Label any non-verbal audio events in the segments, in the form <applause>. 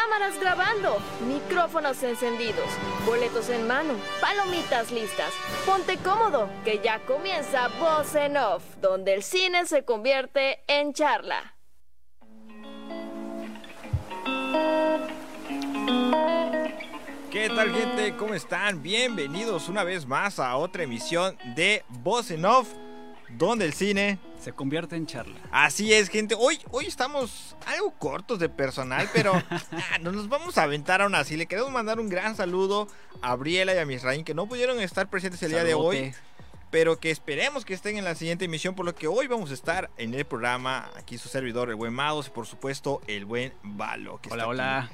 Cámaras grabando, micrófonos encendidos, boletos en mano, palomitas listas. Ponte cómodo, que ya comienza Voz en Off, donde el cine se convierte en charla. ¿Qué tal gente? ¿Cómo están? Bienvenidos una vez más a otra emisión de Voz en Off, donde el cine se convierte en charla. Así es, gente. Hoy, hoy estamos algo cortos de personal, pero <laughs> ah, no nos vamos a aventar aún así. Le queremos mandar un gran saludo a Briela y a Misraín que no pudieron estar presentes el día de hoy. Pero que esperemos que estén en la siguiente emisión, por lo que hoy vamos a estar en el programa. Aquí su servidor, el buen Mados, y por supuesto, el buen Valo. hola, hola.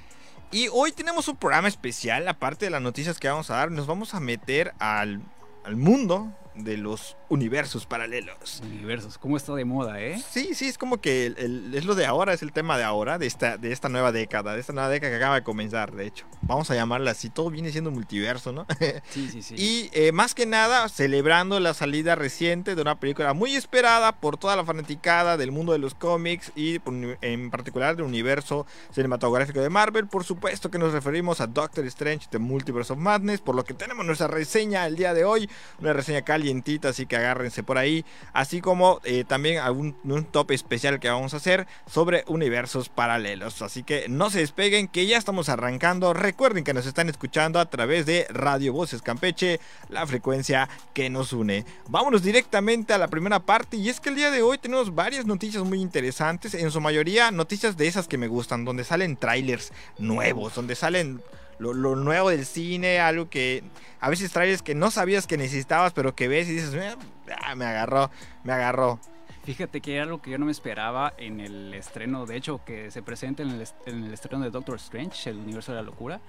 Y hoy tenemos un programa especial, aparte de las noticias que vamos a dar, nos vamos a meter al, al mundo de los universos paralelos. Universos, ¿cómo está de moda, eh? Sí, sí, es como que es lo de ahora, es el tema de ahora, de esta, de esta nueva década, de esta nueva década que acaba de comenzar, de hecho. Vamos a llamarla así, todo viene siendo multiverso, ¿no? <laughs> Sí, sí, sí. y eh, más que nada, celebrando la salida reciente de una película muy esperada por toda la fanaticada del mundo de los cómics y en particular del universo cinematográfico de Marvel. Por supuesto que nos referimos a Doctor Strange The Multiverse of Madness, por lo que tenemos nuestra reseña el día de hoy, una reseña calientita, así que agárrense por ahí, así como eh, también algún, un top especial que vamos a hacer sobre universos paralelos. Así que no se despeguen, que ya estamos arrancando. Recuerden que nos están escuchando a través de Radio Voces Campeche, la frecuencia que nos une. Vámonos directamente a la primera parte y es que el día de hoy tenemos varias noticias muy interesantes, en su mayoría noticias de esas que me gustan, donde salen trailers nuevos, donde salen lo, nuevo del cine, algo que a veces traes que no sabías que necesitabas, pero que ves y dices, ah, me agarró, me agarró. Fíjate que era algo que yo no me esperaba en el estreno, de hecho, que se presente en el, estreno de Doctor Strange, el universo de la locura,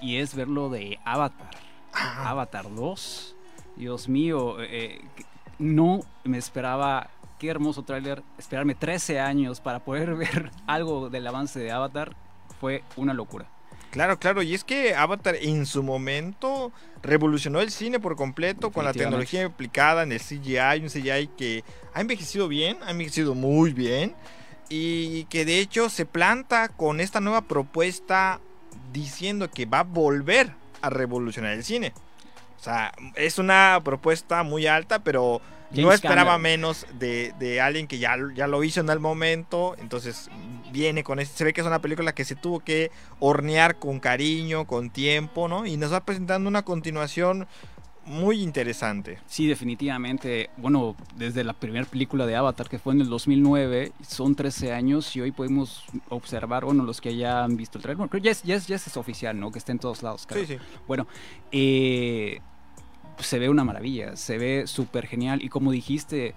y es verlo de Avatar. Ah. Avatar 2. Dios mío, eh, no me esperaba qué hermoso tráiler. Esperarme 13 años para poder <laughs> ver algo del avance de Avatar fue una locura. Claro, claro, y es que Avatar en su momento revolucionó el cine por completo con la tecnología aplicada en el CGI, un CGI que ha envejecido bien, ha envejecido muy bien y que de hecho se planta con esta nueva propuesta diciendo que va a volver a revolucionar el cine. O sea, es una propuesta muy alta, pero no esperaba menos de, alguien que ya, ya lo hizo en el momento. Entonces viene con este. Se ve que es una película que se tuvo que hornear con cariño, con tiempo, ¿no? Y nos va presentando una continuación muy interesante. Sí, definitivamente. Bueno, desde la primera película de Avatar, que fue en el 2009, son 13 años y hoy podemos observar, bueno, los que ya han visto el trailer, bueno, creo que ya es, ya es, oficial, ¿no? Que está en todos lados, creo. Sí, sí. Bueno, eh se ve una maravilla, se ve súper genial y como dijiste,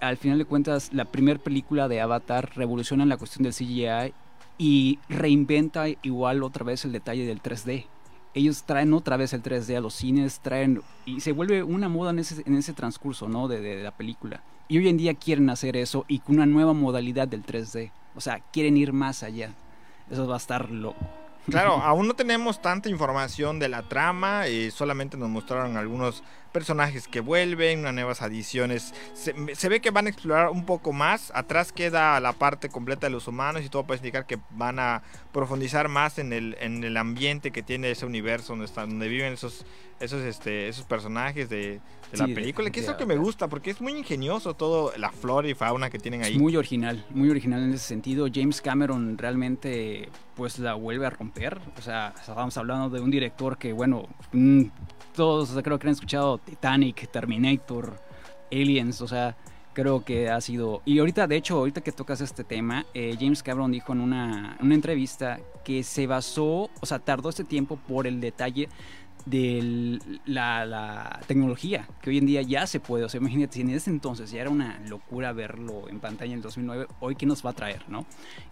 al final de cuentas la primera película de Avatar revoluciona la cuestión del CGI y reinventa igual otra vez el detalle del 3D. Ellos traen otra vez el 3D a los cines, traen y se vuelve una moda en ese, en ese transcurso ¿no? de, de la película. Y hoy en día quieren hacer eso y con una nueva modalidad del 3D. O sea, quieren ir más allá. Eso va a estar loco. Claro, <laughs> aún no tenemos tanta información de la trama, y solamente nos mostraron algunos personajes que vuelven, unas nuevas adiciones. Se, ve que van a explorar un poco más. Atrás queda la parte completa de los humanos y todo puede indicar que van a profundizar más en el, en el ambiente que tiene ese universo donde, están, donde viven esos, esos, este, esos personajes de, la película, que es lo que me gusta, porque es muy ingenioso todo la flora y fauna que tienen ahí. Es muy original, muy original en ese sentido. James Cameron realmente pues la vuelve a romper. O sea, estábamos hablando de un director que, bueno, mm, todos creo que han escuchado Titanic, Terminator, Aliens, o sea, creo que ha sido... Y ahorita, de hecho, ahorita que tocas este tema, eh, James Cameron dijo en una, una entrevista que se basó, o sea, tardó este tiempo por el detalle de la, tecnología, que hoy en día ya se puede. O sea, imagínate, si en ese entonces ya era una locura verlo en pantalla en el 2009, hoy qué nos va a traer, ¿no?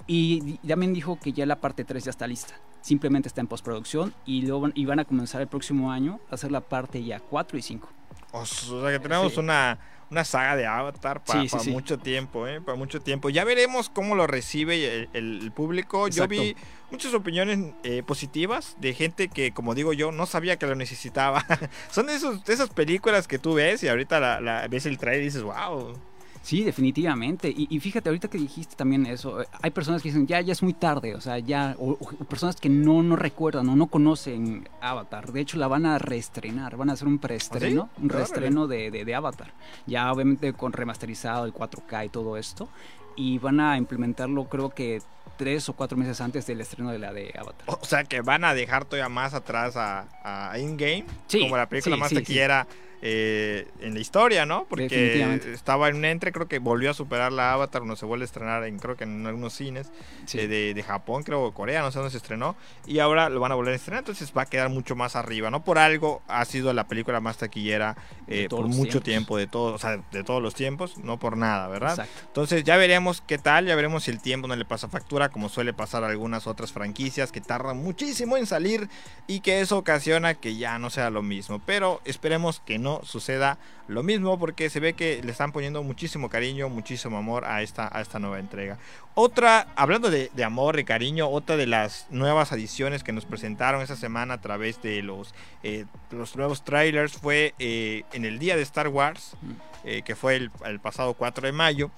Y también dijo que ya la parte 3 ya está lista. Simplemente está en postproducción y, luego, y van a comenzar el próximo año a hacer la parte ya 4 y 5. O sea, que tenemos una una saga de Avatar para mucho tiempo, ¿eh? Para mucho tiempo. Ya veremos cómo lo recibe el, público. Yo vi muchas opiniones eh, positivas de gente que, como digo yo, no sabía que lo necesitaba. <laughs> Son esos, esas películas que tú ves y ahorita la, ves el trailer y dices, wow. Sí, definitivamente. Y, fíjate, ahorita que dijiste también eso, eh, hay personas que dicen, ya, ya es muy tarde, o sea, ya, o, personas que no, no recuerdan o no conocen Avatar. De hecho, la van a reestrenar, van a hacer un preestreno, ¿Ah, un reestreno de, de, Avatar. Ya obviamente con remasterizado el 4K y todo esto. Y van a implementarlo, creo que tres o cuatro meses antes del estreno de la de Avatar. O sea que van a dejar todavía más atrás a, a In-Game, como la película más taquillera eh, en la historia, ¿no? Porque estaba en un entre, creo que volvió a superar la Avatar, no se vuelve a estrenar en, creo que en algunos cines eh, de, de, Japón, creo, Corea, no sé dónde se estrenó, y ahora lo van a volver a estrenar, entonces va a quedar mucho más arriba, ¿no? Por algo ha sido la película más taquillera eh, por mucho tiempo, de todos, o sea, de todos los tiempos, no por nada, ¿verdad? Entonces ya veremos qué tal, ya veremos si el tiempo no le pasa factura, como suele pasar a algunas otras franquicias que tardan muchísimo en salir y que eso ocasiona que ya no sea lo mismo, pero esperemos que no no suceda lo mismo porque se ve que le están poniendo muchísimo cariño, muchísimo amor a esta, a esta nueva entrega. Otra, hablando de, amor, y cariño, otra de las nuevas adiciones que nos presentaron esta semana a través de los, eh, los nuevos trailers fue eh, en el día de Star Wars, mm. eh, que fue el, el pasado 4 de mayo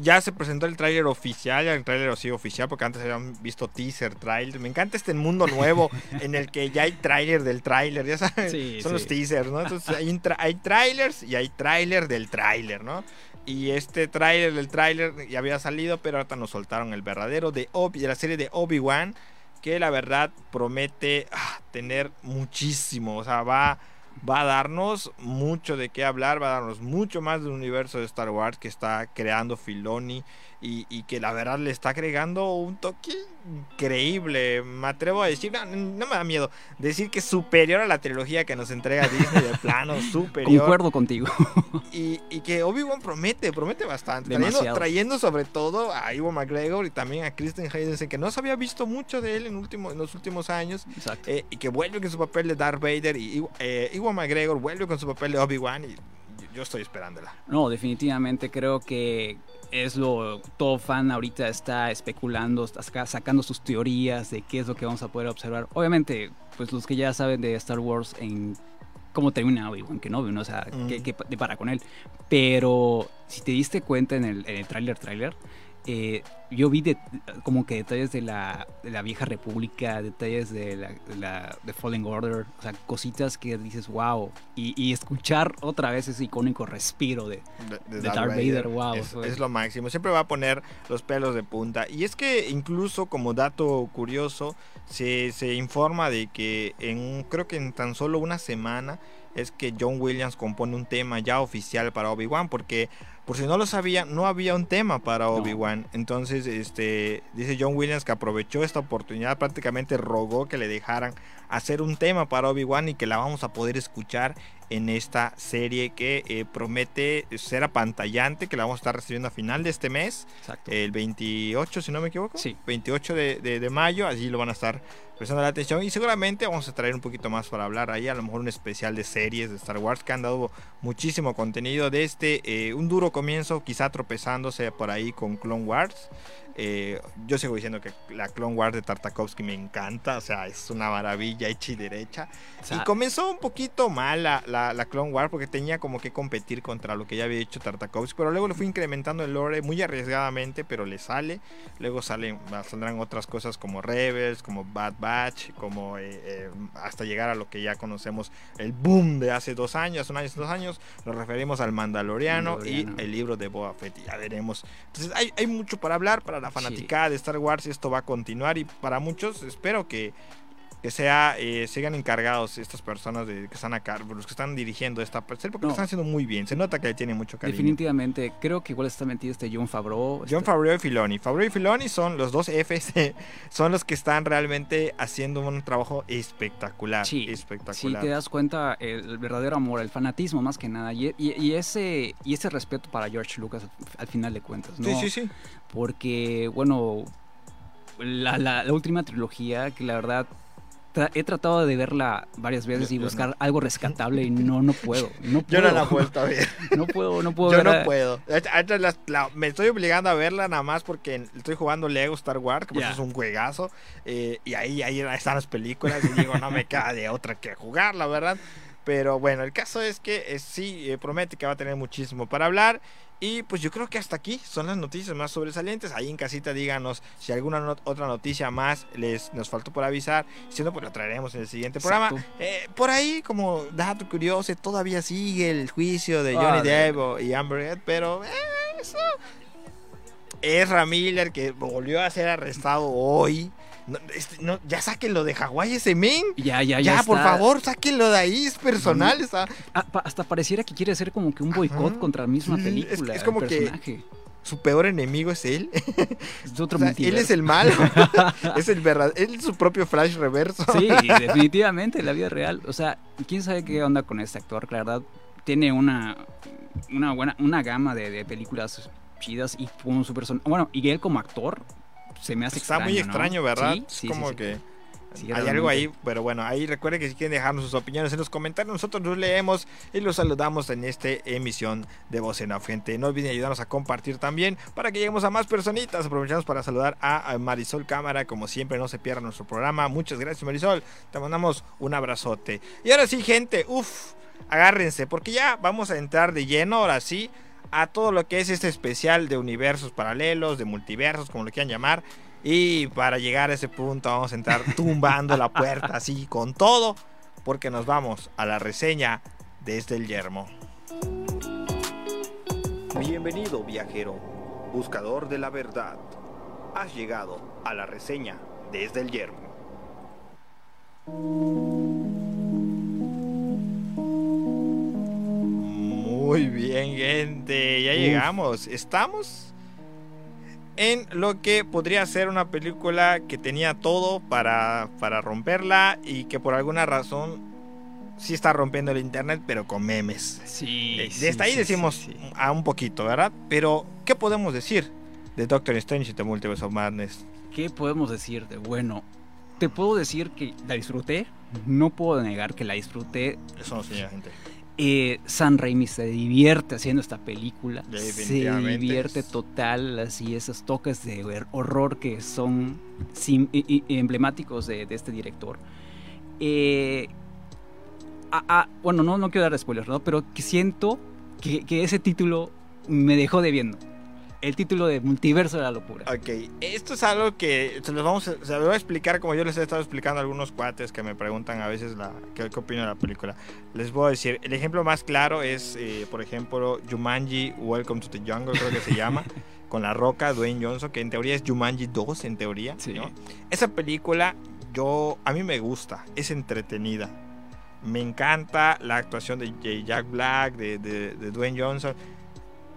ya se presentó el tráiler oficial, el tráiler sí oficial, porque antes habían visto teaser, trailer. Me encanta este mundo nuevo <laughs> en el que ya hay tráiler del tráiler, ya saben, son los teasers, ¿no? Entonces hay, hay trailers y hay tráiler del tráiler, ¿no? Y este tráiler del tráiler ya había salido, pero ahorita nos soltaron el verdadero de, Obi, de la serie de Obi-Wan, que la verdad promete ah, tener muchísimo, o sea, va va a darnos mucho de qué hablar, va a darnos mucho más del universo de Star Wars que está creando Filoni y, que la verdad le está agregando un toque increíble. Me atrevo a decir, no, me da miedo, decir que es superior a la trilogía que nos entrega Disney de plano, <laughs> superior. Concuerdo contigo. <laughs> Y, que Obi-Wan promete, promete bastante. Trayendo, trayendo, sobre todo a Ivo McGregor y también a Kristen Haydensen, que no se había visto mucho de él en, último, en los últimos años. Eh, y que vuelve con su papel de Darth Vader y eh, Ivo McGregor vuelve con su papel de Obi-Wan y yo estoy esperándola. No, definitivamente creo que es lo todo fan ahorita está especulando, está sacando sus teorías de qué es lo que vamos a poder observar. Obviamente, pues los que ya saben de Star Wars en cómo termina Obi-Wan Kenobi, ¿no? O sea, qué, qué para con él. Pero si te diste cuenta en el, en el tráiler, tráiler, eh, yo vi de, como que detalles de la, de la vieja república, detalles de la, de Fallen Order, o sea, cositas que dices, wow, y, escuchar otra vez ese icónico respiro de, de, Darth, Vader, wow. Es, lo máximo, siempre va a poner los pelos de punta. Y es que incluso como dato curioso, se, se informa de que en creo que en tan solo una semana es que John Williams compone un tema ya oficial para Obi-Wan, porque por si no lo sabían, no había un tema para Obi-Wan. Entonces, este, dice John Williams que aprovechó esta oportunidad, prácticamente rogó que le dejaran hacer un tema para Obi-Wan y que la vamos a poder escuchar en esta serie que eh, promete ser apantallante, que la vamos a estar recibiendo a final de este mes, el 28, si no me equivoco, sí. 28 de, de, mayo, allí lo van a estar prestando la atención y seguramente vamos a traer un poquito más para hablar ahí, a lo mejor un especial de series de Star Wars que han dado muchísimo contenido de este, eh, un duro comienzo, quizá tropezándose por ahí con Clone Wars. Eh, yo sigo diciendo que la Clone Wars de Tartakovsky me encanta, o sea, es una maravilla hecha y derecha. y comenzó un poquito mal la, la, Clone Wars porque tenía como que competir contra lo que ya había hecho Tartakovsky, pero luego le fue incrementando el lore muy arriesgadamente, pero le sale. Luego salen, saldrán otras cosas como Rebels, como Bad Batch, como eh, eh, hasta llegar a lo que ya conocemos, el boom de hace dos años, un año, dos años, nos referimos al Mandaloriano, y el libro de Boba Fett, ya veremos. Entonces hay, hay mucho para hablar, para la fanática de Star Wars y esto va a continuar y para muchos espero que que sea eh, sigan encargados estas personas de, que están acá, los que están dirigiendo esta serie, porque lo están haciendo muy bien. Se nota que le tiene mucho cariño. Definitivamente, creo que igual está metido este John Favreau. John Favreau y Filoni. Favreau y Filoni son los dos Fs, <laughs> son los que están realmente haciendo un trabajo espectacular. Sí, espectacular. Sí, te das cuenta el verdadero amor, el fanatismo más que nada, y, y, ese, y ese respeto para George Lucas al final de cuentas, ¿no? Sí, sí, sí. Porque, bueno, la, la, la última trilogía, que la verdad he tratado de verla varias veces y buscar algo rescatable y no, no puedo. <laughs> No Yo no la he vuelto a ver. <laughs> No puedo, no puedo. Yo no puedo. me estoy obligando a verla nada más porque estoy jugando Lego Star Wars, que pues es un juegazo. Eh, y ahí, ahí están las películas y digo, no me <laughs> queda de otra que jugar, la verdad. Pero bueno, el caso es que eh, sí eh, promete que va a tener muchísimo para hablar. Y pues yo creo que hasta aquí son las noticias más sobresalientes. Ahí en casita díganos si alguna otra noticia más les nos faltó por avisar. Si no, pues lo traeremos en el siguiente programa. Eh, por ahí, como dato curioso, todavía sigue el juicio de Johnny Depp y Amber Heard, pero eh, eso es Miller que volvió a ser arrestado hoy. Este, ya sáquenlo de Hawái ese men. Ya, ya, ya. Ya, por favor, sáquenlo de ahí, es personal. Ah, hasta pareciera que quiere hacer como que un boicot contra la misma película. Es, como que su peor enemigo es él. Es otro Él es el malo. <laughs> es el verdad, él es su propio flash reverso. sí, definitivamente, la vida real. O sea, quién sabe qué onda con este actor, la verdad. Tiene una, una buena, una gama de, de películas chidas y con su persona. Bueno, y él como actor se me hace Está muy extraño, ¿verdad? Sí, como que. hay algo ahí, pero bueno, ahí recuerden que si quieren dejarnos sus opiniones en los comentarios, nosotros los leemos y los saludamos en esta emisión de Voz en la Gente. No olviden ayudarnos a compartir también para que lleguemos a más personitas. Aprovechamos para saludar a Marisol Cámara, como siempre, no se pierda nuestro programa. Muchas gracias, Marisol. Te mandamos un abrazote. Y ahora sí, gente, uff, agárrense, porque ya vamos a entrar de lleno, ahora sí a todo lo que es este especial de universos paralelos, de multiversos, como lo quieran llamar. Y para llegar a ese punto vamos a entrar <laughs> tumbando la puerta así con todo, porque nos vamos a la reseña desde el yermo. Bienvenido viajero, buscador de la verdad. Has llegado a la reseña desde el yermo. Muy bien, gente. Ya llegamos. Estamos en lo que podría ser una película que tenía todo para, para romperla y que por alguna razón sí está rompiendo el internet, pero con memes. Sí. Eh, desde ahí decimos a un poquito, ¿verdad? Pero, ¿qué podemos decir de Doctor Strange y The Multiverse of Madness? ¿Qué podemos decir de bueno? Te puedo decir que la disfruté. No puedo negar que la disfruté. Eso no, señora gente. Eh, San Raimi se divierte haciendo esta película. Se divierte total, así esos toques de horror que son emblemáticos de, este director. Eh, bueno, no, no quiero dar spoilers, ¿no? pero que siento que, que ese título me dejó debiendo el título de Multiverso de la Locura. Ok, esto es algo que se los vamos a, se lo voy a explicar como yo les he estado explicando a algunos cuates que me preguntan a veces la, qué, qué opino de la película. Les voy a decir, el ejemplo más claro es, eh, por ejemplo, Jumanji Welcome to the Jungle, creo que se llama, <laughs> con la roca Dwayne Johnson, que en teoría es Jumanji 2, en teoría. ¿no? Esa película, yo, a mí me gusta, es entretenida. Me encanta la actuación de Jack Black, de, de, de Dwayne Johnson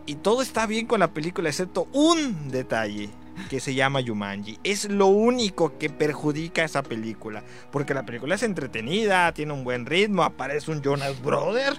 y todo está bien con la película, excepto un detalle que se llama Yumanji. Es lo único que perjudica a esa película. Porque la película es entretenida, tiene un buen ritmo, aparece un Jonas Brother.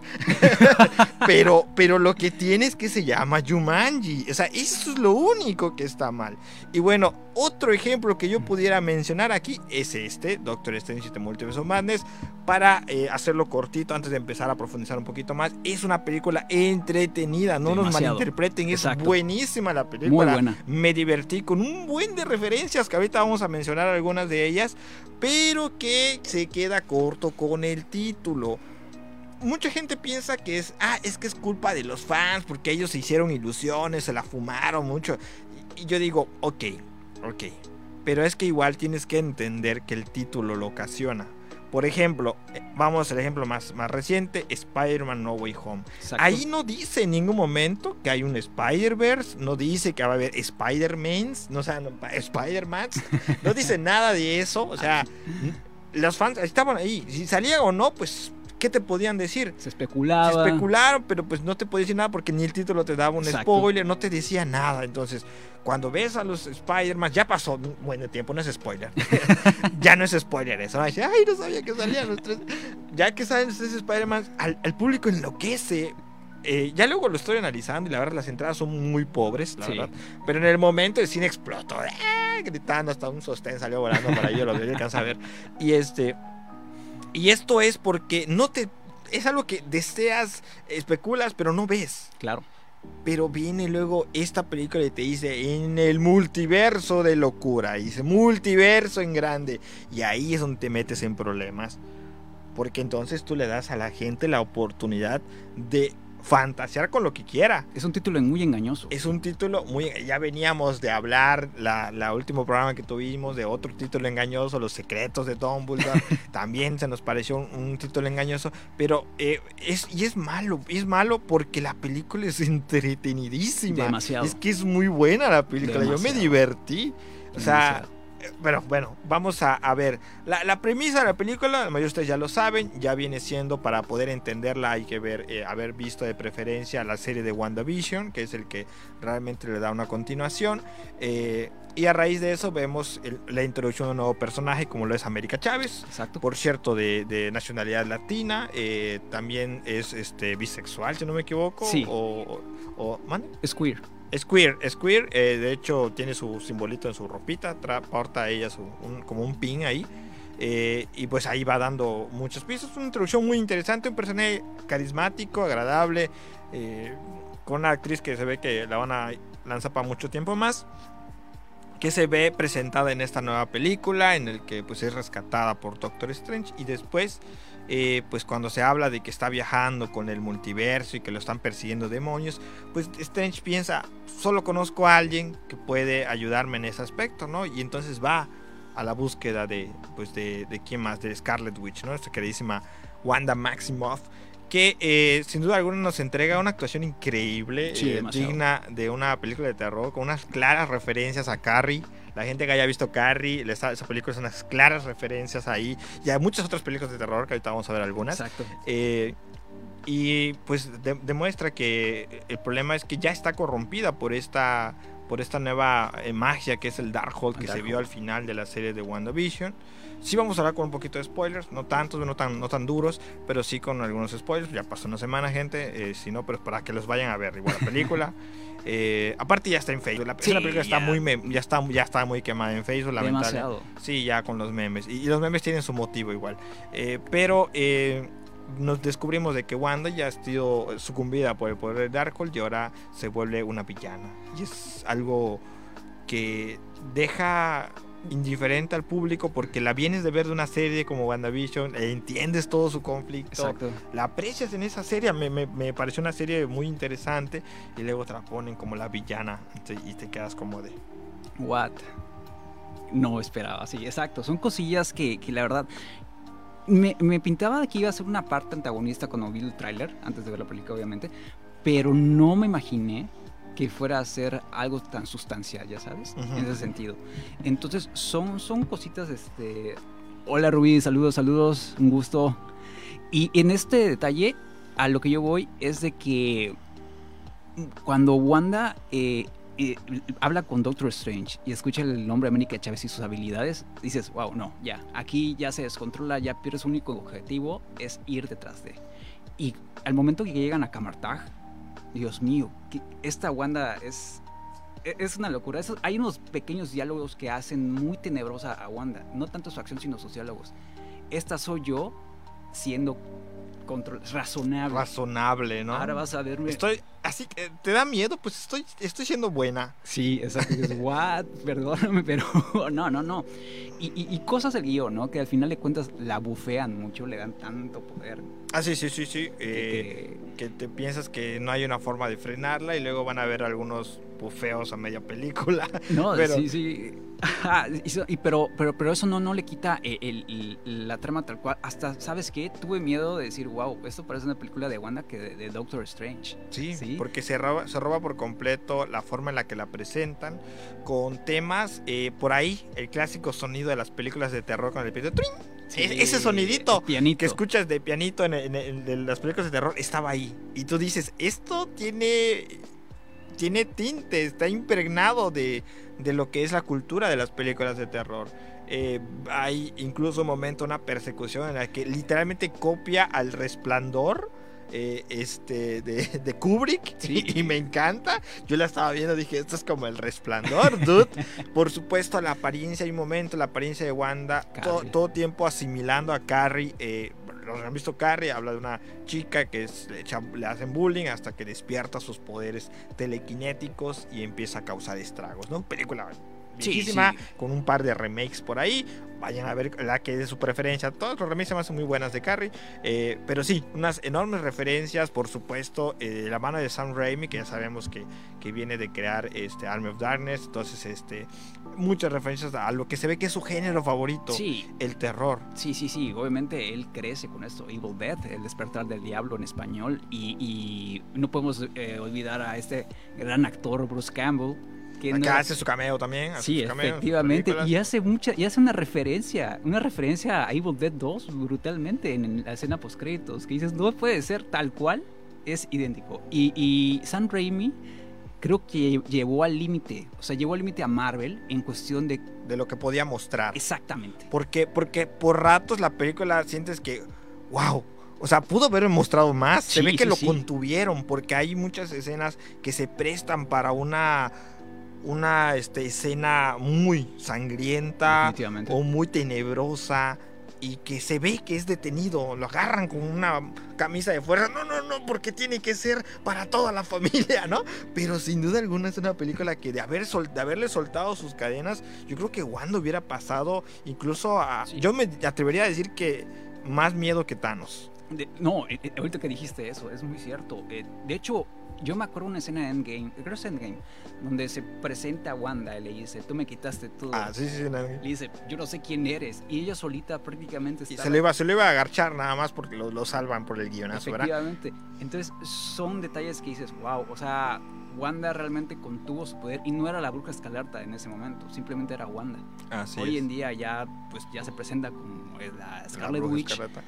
<laughs> pero, pero lo que tiene es que se llama Yumanji. O sea, eso es lo único que está mal. Y bueno, otro ejemplo que yo pudiera mencionar aquí es este, Doctor Strange y Multiverse of Madness. Para eh, hacerlo cortito, antes de empezar a profundizar un poquito más, es una película entretenida, no nos malinterpreten, es buenísima la película. Muy buena. Me divertí con un buen de referencias que ahorita vamos a mencionar algunas de ellas, pero que se queda corto con el título. Mucha gente piensa que es, ah, es que es culpa de los fans porque ellos se hicieron ilusiones, se la fumaron mucho. Y yo digo, ok, ok, pero es que igual tienes que entender que el título lo ocasiona. Por ejemplo, eh, vamos al ejemplo más, más reciente, Spider-Man No Way Home. Ahí no dice en ningún momento que hay un Spider-Verse, no dice que va a haber Spider-Mans, no, o sea, <laughs> Spider-Mans, no dice nada de eso, o sea, <laughs> los fans estaban ahí, si salía o no, pues ¿qué te podían decir? Se especulaba. Se especularon, pero pues no te podía decir nada porque ni el título te daba un spoiler, no te decía nada. Entonces, cuando ves a los Spider-Man, ya pasó un buen tiempo, no es spoiler. <laughs> ya no es spoiler eso. Ay, no sabía que salían los tres. Ya que salen los tres Spider-Man, al, público enloquece. Eh, ya luego lo estoy analizando y la verdad las entradas son muy pobres, la verdad. Pero en el momento el cine explotó, ¡eh! gritando hasta un sostén salió volando para ello, lo que a ver. Y este y esto es porque no te. Es algo que deseas, especulas, pero no ves. Claro. Pero viene luego esta película y te dice en el multiverso de locura. Y dice multiverso en grande. Y ahí es donde te metes en problemas. Porque entonces tú le das a la gente la oportunidad de fantasear con lo que quiera. Es un título muy engañoso. Es un título muy... Ya veníamos de hablar, la, la último programa que tuvimos, de otro título engañoso, Los secretos de Dumbledore. <laughs> También se nos pareció un, un título engañoso. Pero eh, es, y es malo, es malo porque la película es entretenidísima. Demasiado. Es que es muy buena la película, yo me divertí. O sea, Demasiado. Pero bueno, vamos a, a ver. La, la premisa de la película, la mayoría de ustedes ya lo saben, ya viene siendo para poder entenderla hay que ver, eh, haber visto de preferencia la serie de WandaVision, que es el que realmente le da una continuación. Eh, y a raíz de eso vemos el- la introducción de un nuevo personaje como lo es América Chávez. Exacto. Por cierto, de, de nacionalidad latina, eh, también es este bisexual, si no me equivoco. Sí. O, o, o- ¿mande? Es queer. Es eh, de hecho tiene su simbolito en su ropita, porta ella su, como un pin ahí. eh, y pues ahí va dando muchos pisos. Una introducción muy interesante, un personaje carismático, agradable, eh, con una actriz que se ve que la van a lanzar para mucho tiempo más. Que se ve presentada en esta nueva película, en el que pues es rescatada por Doctor Strange. Y después, eh, pues cuando se habla de que está viajando con el multiverso y que lo están persiguiendo demonios, pues Strange piensa, solo conozco a alguien que puede ayudarme en ese aspecto, ¿no? Y entonces va a la búsqueda de, pues de, de quién más, de Scarlet Witch, ¿no? Esta queridísima Wanda Maximoff, que eh, sin duda alguna nos entrega una actuación increíble, Sí, eh, digna de una película de terror, con unas claras referencias a Carrie. La gente que haya visto Carrie, esa película es unas claras referencias ahí. Y hay muchas otras películas de terror que ahorita vamos a ver algunas. Exacto. Eh, y pues de- demuestra que el problema es que ya está corrompida por esta, por esta nueva eh, magia que es el Darkhold que se vio al final de la serie de WandaVision. Sí vamos a hablar con un poquito de spoilers, no tantos, no tan, no tan duros, pero sí con algunos spoilers. Ya pasó una semana, gente, eh, si no, pero es para que los vayan a ver igual la película. <laughs> Eh, aparte ya está en Facebook, la, Sí, la película está muy, ya está, ya está muy quemada en Facebook. Demasiado. Sí, ya con los memes. Y, y los memes tienen su motivo igual. Eh, pero eh, nos descubrimos de que Wanda ya ha sido sucumbida por el poder de Darkhold y ahora se vuelve una villana. Y es algo que deja indiferente al público porque la vienes de ver de una serie como WandaVision, e entiendes todo su conflicto, Exacto. la aprecias en esa serie, me, me- me pareció una serie muy interesante y luego te la ponen como la villana y te, quedas como de... What? No esperaba, sí, exacto. Son cosillas que, que la verdad. Me, me pintaba que iba a ser una parte antagonista cuando vi el tráiler, antes de ver la película, obviamente. Pero no me imaginé que fuera a ser algo tan sustancial, ya sabes, en ese sentido. Entonces, son, son cositas, este. Hola Rubí, saludos, saludos, un gusto. Y en este detalle, a lo que yo voy es de que cuando Wanda eh, eh, habla con Doctor Strange y escucha el nombre de América Chávez y sus habilidades, dices, wow, no, ya, aquí ya se descontrola, ya pierdes su único objetivo, es ir detrás de. Y al momento que llegan a Camartag, Dios mío, que esta Wanda es, e- es una locura. Hay unos pequeños diálogos que hacen muy tenebrosa a Wanda, no tanto su acción, sino sus diálogos. Esta soy yo siendo control, razonable. razonable, ¿no? Ahora vas a verme. Estoy, así que, ¿te da miedo? Pues estoy, estoy siendo buena. Sí, exacto. dices, What? <laughs> Perdóname, pero <laughs> no, no, no. Y, y- y cosas del guion, ¿no? Que al final de cuentas la bufean mucho, le dan tanto poder. Ah, sí, sí, sí, sí. eh, que- que te piensas que no hay una forma de frenarla y luego van a ver algunos bufeos a media película. <laughs> no, pero- sí, sí. Ajá, y pero, pero, pero eso no, no le quita el- el- el- la trama tal cual. Hasta, ¿sabes qué? Tuve miedo de decir, wow, esto parece una película de Wanda que de, de Doctor Strange. Sí, Sí. Porque se roba, se roba por completo la forma en la que la presentan, con temas eh, por ahí, el clásico sonido de las películas de terror con el piano. ¡trin! E- ese sonidito pianito. que escuchas de pianito en, en- en- de las películas de terror estaba ahí. Y tú dices, esto tiene, tiene tinte, está impregnado de, de lo que es la cultura de las películas de terror. Eh, hay incluso un momento, una persecución en la que literalmente copia al resplandor. Eh, este de, <laughs> de Kubrick Sí. <laughs> y, me encanta yo la estaba viendo dije esto es como el resplandor <laughs> dude por supuesto la apariencia hay un momento la apariencia de Wanda todo, Carrie. todo tiempo asimilando a Carrie eh, los han visto Carrie habla de una chica que es- le, echa- le hacen bullying hasta que despierta sus poderes telequinéticos y empieza a causar estragos no película viejísima, sí. con un par de remakes por ahí. Vayan a ver la que es de su preferencia. Todos los remakes se me hacen muy buenas de Carrie. eh, pero sí, unas enormes referencias, por supuesto, eh, de la mano de Sam Raimi, que ya sabemos que, que viene de crear este Army of Darkness. Entonces, este, muchas referencias a lo que se ve que es su género favorito, Sí, el terror. Sí, sí, sí. Obviamente él crece con esto. Evil Dead, el despertar del diablo en español. Y, y no podemos eh, olvidar a este gran actor Bruce Campbell. Que no- hace su cameo también. hace Sí, efectivamente. Y hace mucha, y hace una referencia, una referencia a Evil Dead 2 brutalmente en la escena post créditos. Que dices, no puede ser tal cual, es idéntico. Y, y Sam Raimi creo que llevó al límite, o sea, llevó al límite a Marvel en cuestión de de lo que podía mostrar. exactamente. Porque, porque por ratos la película sientes que, wow, o sea, pudo haber mostrado más. Se ve que sí, lo sí. contuvieron porque hay muchas escenas que se prestan para una, una este, escena muy sangrienta o muy tenebrosa y que se ve que es detenido. Lo agarran con una camisa de fuerza. No, no, no, porque tiene que ser para toda la <laughs> familia, ¿no? Pero sin duda alguna es una película que de, haber sol- de haberle soltado sus cadenas, yo creo que Wanda hubiera pasado incluso a... Sí. Yo me atrevería a decir que más miedo que Thanos. De- no, eh, eh, ahorita que dijiste eso, es muy cierto. Eh, de hecho, yo me acuerdo una escena de Endgame, creo que es Endgame, donde se presenta a Wanda y le dice, tú me quitaste todo. Ah, sí, sí, sí. no. Le dice, yo no sé quién eres. Y ella solita prácticamente Y se lo, iba, se lo iba a agarchar nada más porque lo, lo salvan por el guionazo, ¿verdad? Efectivamente. Entonces, son detalles que dices, wow, o sea, Wanda realmente contuvo su poder y no era la bruja escalarta en ese momento, simplemente era Wanda. Así Hoy es. en día ya, pues, ya se presenta como eh, la La Scarlet bruja Witch. escarlata.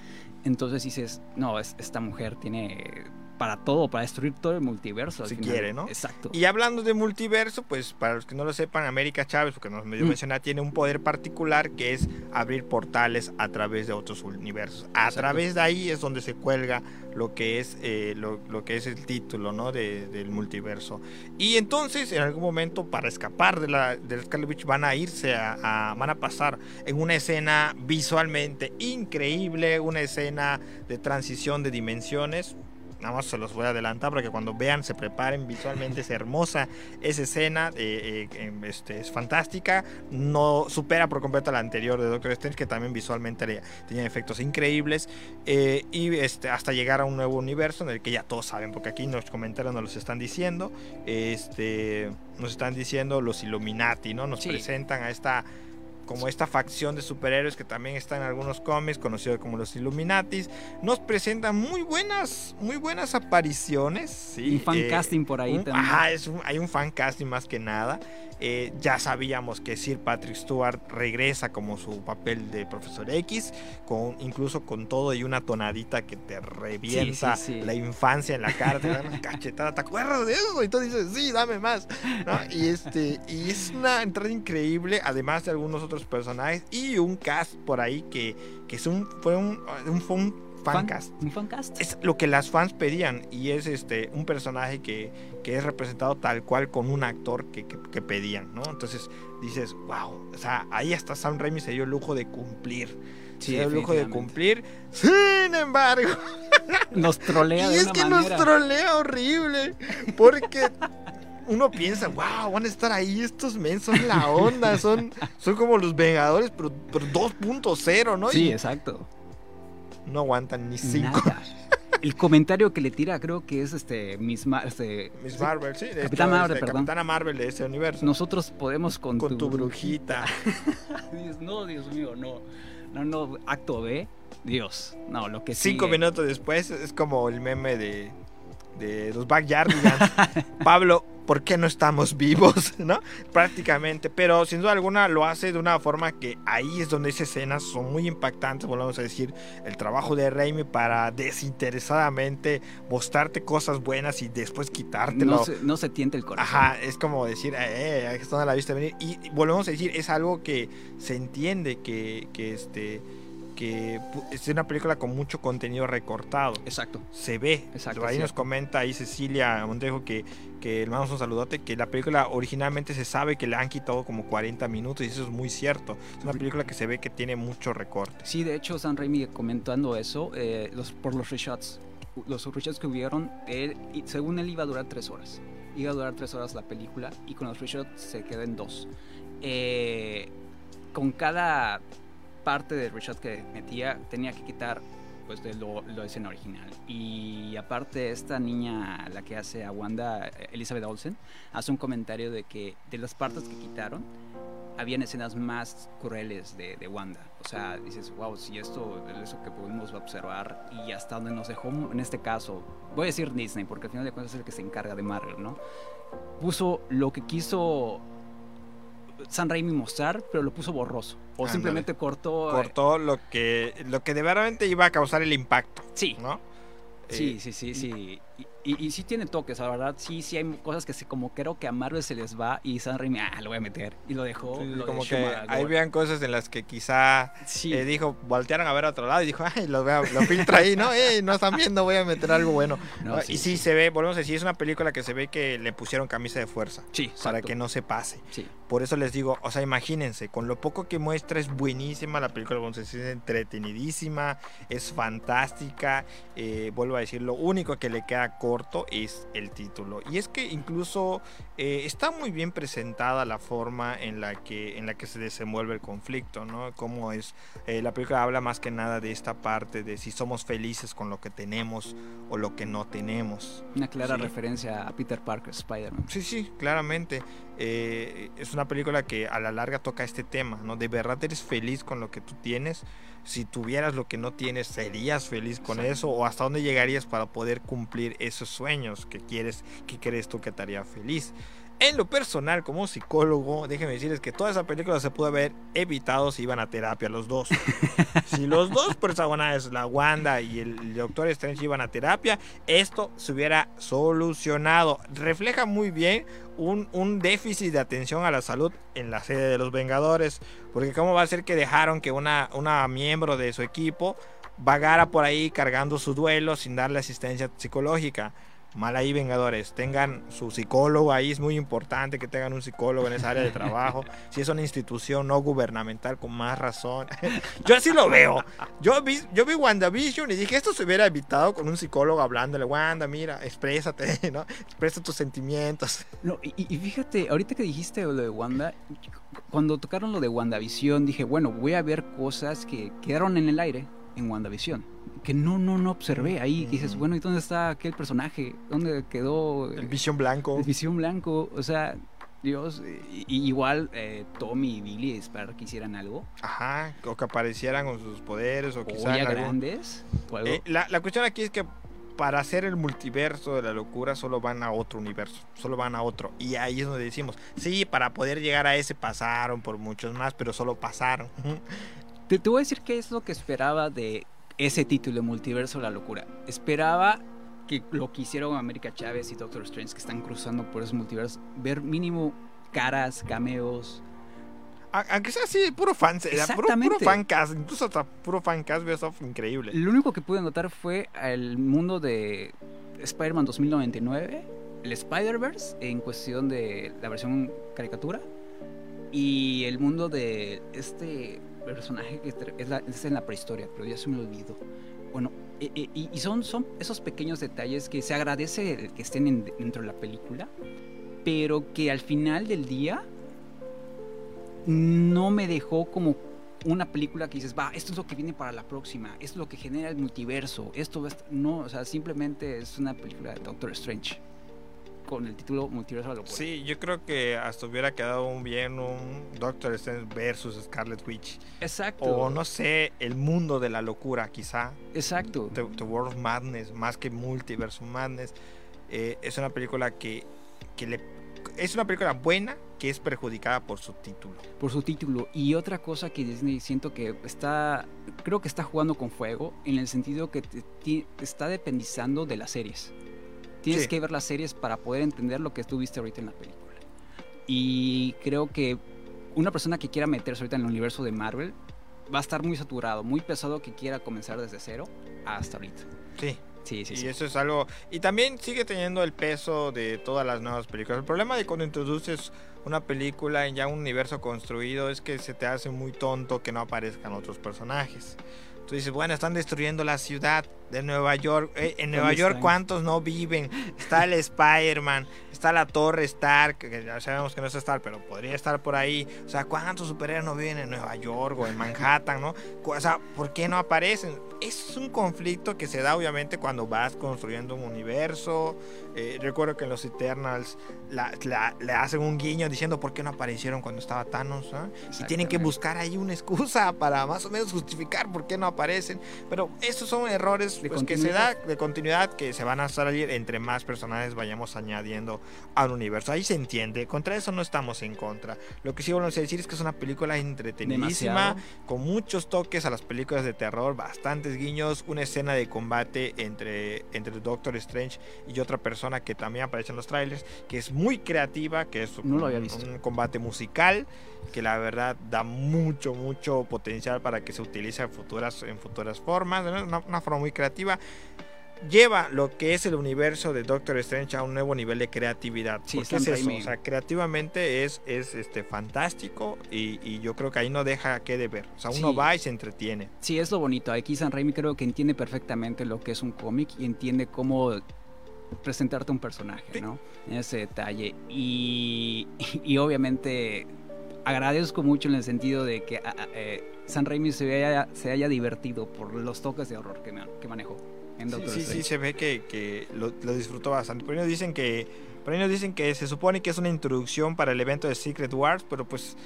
Entonces dices, no, es- esta mujer tiene para todo, para destruir todo el multiverso. Si quiere, ¿no? Exacto. Y hablando de multiverso, pues para los que no lo sepan, América Chávez, porque nos medio Mm. mencionar, tiene un poder particular que es abrir portales a través de otros universos. A Exacto. través de ahí es donde se cuelga lo que es, eh, lo, lo que es el título ¿no? de- del multiverso. Y entonces, en algún momento, para escapar de la, del Scarlet Witch, van a irse a, a- van a pasar en una escena visualmente increíble, una escena de transición de dimensiones. Nada más se los voy a adelantar para que cuando vean se preparen visualmente. Es hermosa esa escena, eh, eh, em, este, es fantástica. No supera por completo la anterior de Doctor Strange, que también visualmente tenía efectos increíbles. eh, y este, hasta llegar a un nuevo universo en el que ya todos saben, porque aquí en los comentarios nos los están diciendo. Este, nos están diciendo los Illuminati, ¿no? Nos Sí. presentan a esta como esta facción de superhéroes que también está en algunos cómics, conocido como los Illuminatis, nos presentan muy buenas, muy buenas apariciones. ¿sí? un fan Eh, casting por ahí un- también. ajá, es un- hay un fan casting más que nada. Eh, ya sabíamos que Sir Patrick Stewart regresa como su papel de Profesor X, con, incluso con todo y una tonadita que te revienta sí, sí. la infancia en la cara, te da <laughs> una cachetada, ¿te acuerdas de eso? Y tú dices, sí, dame más. ¿no? Y, este, y es una entrada increíble, además de algunos otros personajes y un cast por ahí que, que es un, fue un, un, fue un fan Fan- cast Un fan cast. es lo que las fans pedían y es este un personaje que, que es representado tal cual con un actor que, que- que pedían, ¿no? Entonces dices, wow, o sea, ahí hasta Sam Raimi se dio el lujo de cumplir. Sí, se dio el lujo de cumplir. Sin embargo, Nos trolea <laughs> y de es una que manera. nos trolea horrible. Porque uno piensa, wow, van a estar ahí estos men, son la onda, son, son como los Vengadores, pero, pero 2.0, ¿no? Sí, Y exacto. no aguantan ni 5. Nada. El comentario que le tira creo que es este Miss Ma- este, Miss Marvel, sí. de Capitán hecho, Marvel, este, perdón. Capitana Marvel de ese universo. nosotros podemos con, con tu brujita. <laughs> No, Dios mío, no. No, no, acto B. Dios. No, lo que Cinco sigue. minutos después es como el meme de, de los Backyardigans. <laughs> Pablo, ¿por qué no estamos vivos? <laughs> ¿No? Prácticamente. Pero sin duda alguna lo hace de una forma que ahí es donde esas escenas son muy impactantes. Volvemos a decir, el trabajo de Raimi para desinteresadamente mostrarte cosas buenas y después quitártelo. No se, no se tiente el corazón. Ajá, es como decir, eh, eh, esto no la viste venir. Y volvemos a decir, es algo que se entiende que, que este que es una película con mucho contenido recortado. Exacto. Se ve. Exacto, ahí nos comenta ahí Cecilia Montejo que, que le mandamos un saludote, que la película originalmente se sabe que le han quitado como 40 minutos y eso es muy cierto. Es una película que se ve que tiene mucho recorte. Sí, de hecho, San Raimi comentando eso, eh, los, por los reshots. Los reshots que hubieron, él, según él iba a durar tres horas. Iba a durar tres horas la película y con los reshots se quedó en dos. eh, con cada parte del reshot que metía tenía que quitar pues de lo, lo escena original. Y aparte esta niña, la que hace a Wanda, Elizabeth Olsen, hace un comentario de que de las partes que quitaron, habían escenas más crueles de, de Wanda. O sea, dices, wow, si esto es eso que pudimos observar y hasta donde nos dejó, en este caso, voy a decir Disney, porque al final de cuentas es el que se encarga de Marvel, ¿no? Puso lo que quiso San Raimi mostrar, pero lo puso borroso. O simplemente cortó. eh, Cortó lo que, lo que de verdaderamente iba a causar el impacto, Sí, ¿no? sí, Eh, sí, sí, sí. Y, y, sí tiene toques, la verdad. Sí, sí hay cosas que se, como creo que a Marvel se les va y San Raimi, ah, lo voy a meter. Y lo dejó. sí, lo de como que Shuma ahí vean cosas en las que quizá Sí. eh, dijo, voltearon a ver a otro lado y dijo, ay, lo, veo, lo filtra ahí, ¿no? Ey, no están viendo, voy a meter algo bueno. No, Ah, sí, y sí, sí. se ve, volvemos a decir, es una película que se ve que le pusieron camisa de fuerza Sí, para exacto. que no se pase. Sí. Por eso les digo, o sea, imagínense, con lo poco que muestra es buenísima la película, vamos a decir, es entretenidísima, es fantástica. eh, vuelvo a decir, lo único que le queda corto es el título. Y es que incluso eh, está muy bien presentada la forma en la que, en la que se desenvuelve el conflicto, ¿no? Cómo es, eh, la película habla más que nada de esta parte de si somos felices con lo que tenemos o lo que no tenemos. Una clara Sí. referencia a Peter Parker, Spider-Man. Sí, sí, claramente. Eh, es una película que a la larga toca este tema, ¿no? De verdad eres feliz con lo que tú tienes. Si tuvieras lo que no tienes, ¿serías feliz con eso? ¿O hasta dónde llegarías para poder cumplir esos sueños que quieres, que crees tú que te haría feliz? En lo personal, como psicólogo, déjenme decirles que toda esa película se pudo haber evitado si iban a terapia los dos. <laughs> si los dos personajes, la Wanda y el Doctor Strange, iban a terapia, esto se hubiera solucionado. Refleja muy bien un, un déficit de atención a la salud en la sede de los Vengadores. Porque cómo va a ser que dejaron que una, una miembro de su equipo vagara por ahí cargando su duelo sin darle asistencia psicológica. Mal ahí, Vengadores. Tengan su psicólogo ahí. Es muy importante que tengan un psicólogo en esa área de <laughs> trabajo. Si es una institución no gubernamental, con más razón. <laughs> Yo así lo veo. Yo vi, yo vi WandaVision y dije, esto se hubiera evitado con un psicólogo hablándole. Wanda, mira, exprésate, <laughs> ¿no? Expresa tus sentimientos. No, y, y fíjate, ahorita que dijiste lo de Wanda, cuando tocaron lo de WandaVision, dije, bueno, voy a ver cosas que quedaron en el aire en WandaVision. Que no, no, no observé ahí. que dices, bueno, ¿y dónde está aquel personaje? ¿Dónde quedó El Vision Blanco. el Visión Blanco? O sea, Dios, y- igual eh, Tommy y Billy esperar que hicieran algo. Ajá, o que aparecieran con sus poderes, o O quizá ya en algún- grandes. O algo. Eh, la, la cuestión aquí es que para hacer el multiverso de la locura solo van a otro universo, solo van a otro. Y ahí es donde decimos, sí, para poder llegar a ese pasaron por muchos más, pero solo pasaron. <laughs> Te, te voy a decir qué es lo que esperaba de ese título, Multiverso la Locura. Esperaba que lo que hicieron América Chávez y Doctor Strange, que están cruzando por esos multiversos, ver mínimo caras, cameos. Aunque sea así, puro fan, puro, puro Exactamente. fan cast, incluso hasta puro fan cast, veo increíble. Lo único que pude notar fue el mundo de Spider-Man 2099, el Spider-Verse en cuestión de la versión caricatura, y el mundo de este personaje que es, en la prehistoria, pero ya se me olvidó. Bueno, e- e- y, son, son esos pequeños detalles que se agradece que estén en- dentro de la película, pero que al final del día no me dejó como una película que dices, va, esto es lo que viene para la próxima, esto es lo que genera el multiverso, esto va a est-". no, o sea, simplemente es una película de Doctor Strange con el título Multiverso de la Locura. Sí, yo creo que hasta hubiera quedado un bien un Doctor Strange versus Scarlet Witch. Exacto. O no sé, el mundo de la locura, quizá. Exacto. The, The World of Madness, más que Multiverse of Madness. Eh, es una película que, que le, es una película buena que es perjudicada por su título. Por su título. Y otra cosa que Disney siento que está, creo que está jugando con fuego en el sentido que te, te está dependizando de las series. Tienes Sí. que ver las series para poder entender lo que tú viste ahorita en la película. Y creo que una persona que quiera meterse ahorita en el universo de Marvel va a estar muy saturado, muy pesado que quiera comenzar desde cero hasta ahorita. Sí, Sí, sí, y sí. eso es algo. Y también sigue teniendo el peso de todas las nuevas películas. El problema de cuando introduces una película en ya un universo construido es que se te hace muy tonto que no aparezcan otros personajes. Tú dices, bueno, están destruyendo la ciudad de Nueva York. Eh, en Nueva York, ¿cuántos no viven? Está el Spider-Man, está la Torre Stark, que ya sabemos que no es Stark, pero podría estar por ahí. O sea, ¿cuántos superhéroes no viven en Nueva York o en Manhattan, no? O sea, ¿por qué no aparecen? Es un conflicto que se da obviamente cuando vas construyendo un universo. Eh, recuerdo que en los Eternals le hacen un guiño diciendo por qué no aparecieron cuando estaba Thanos. Y tienen que buscar ahí una excusa para más o menos justificar por qué no aparecen. Pero estos son errores pues, que se da de continuidad que se van a salir entre más personajes vayamos añadiendo al universo. Ahí se entiende. Contra eso no estamos en contra. Lo que sí vamos a decir es que es una película entretenidísima, con muchos toques a las películas de terror, bastantes guiños, una escena de combate entre, entre Doctor Strange y otra persona que también aparece en los trailers, que es muy creativa, que es un, un combate musical que la verdad da mucho, mucho potencial para que se utilice en futuras, en futuras formas, una, forma muy creativa. Lleva lo que es el universo de Doctor Strange a un nuevo nivel de creatividad. Sí, es eso? O sea, creativamente es, es este, fantástico y, yo creo que ahí no deja que de ver. O sea, uno va y se entretiene. Sí, es lo bonito. Aquí San Raimi creo que entiende perfectamente lo que es un cómic y entiende cómo presentarte un personaje, ¿no? En ese detalle. Y, <laughs> y obviamente agradezco mucho en el sentido de que ah, ah, eh, San Raimi se haya, se haya divertido por los toques de horror que, que manejó en Doctor sí, sí, sí, se ve que, que lo, disfrutó bastante. Por ahí nos dicen que, por ahí nos dicen que se supone que es una introducción para el evento de Secret Wars, pero pues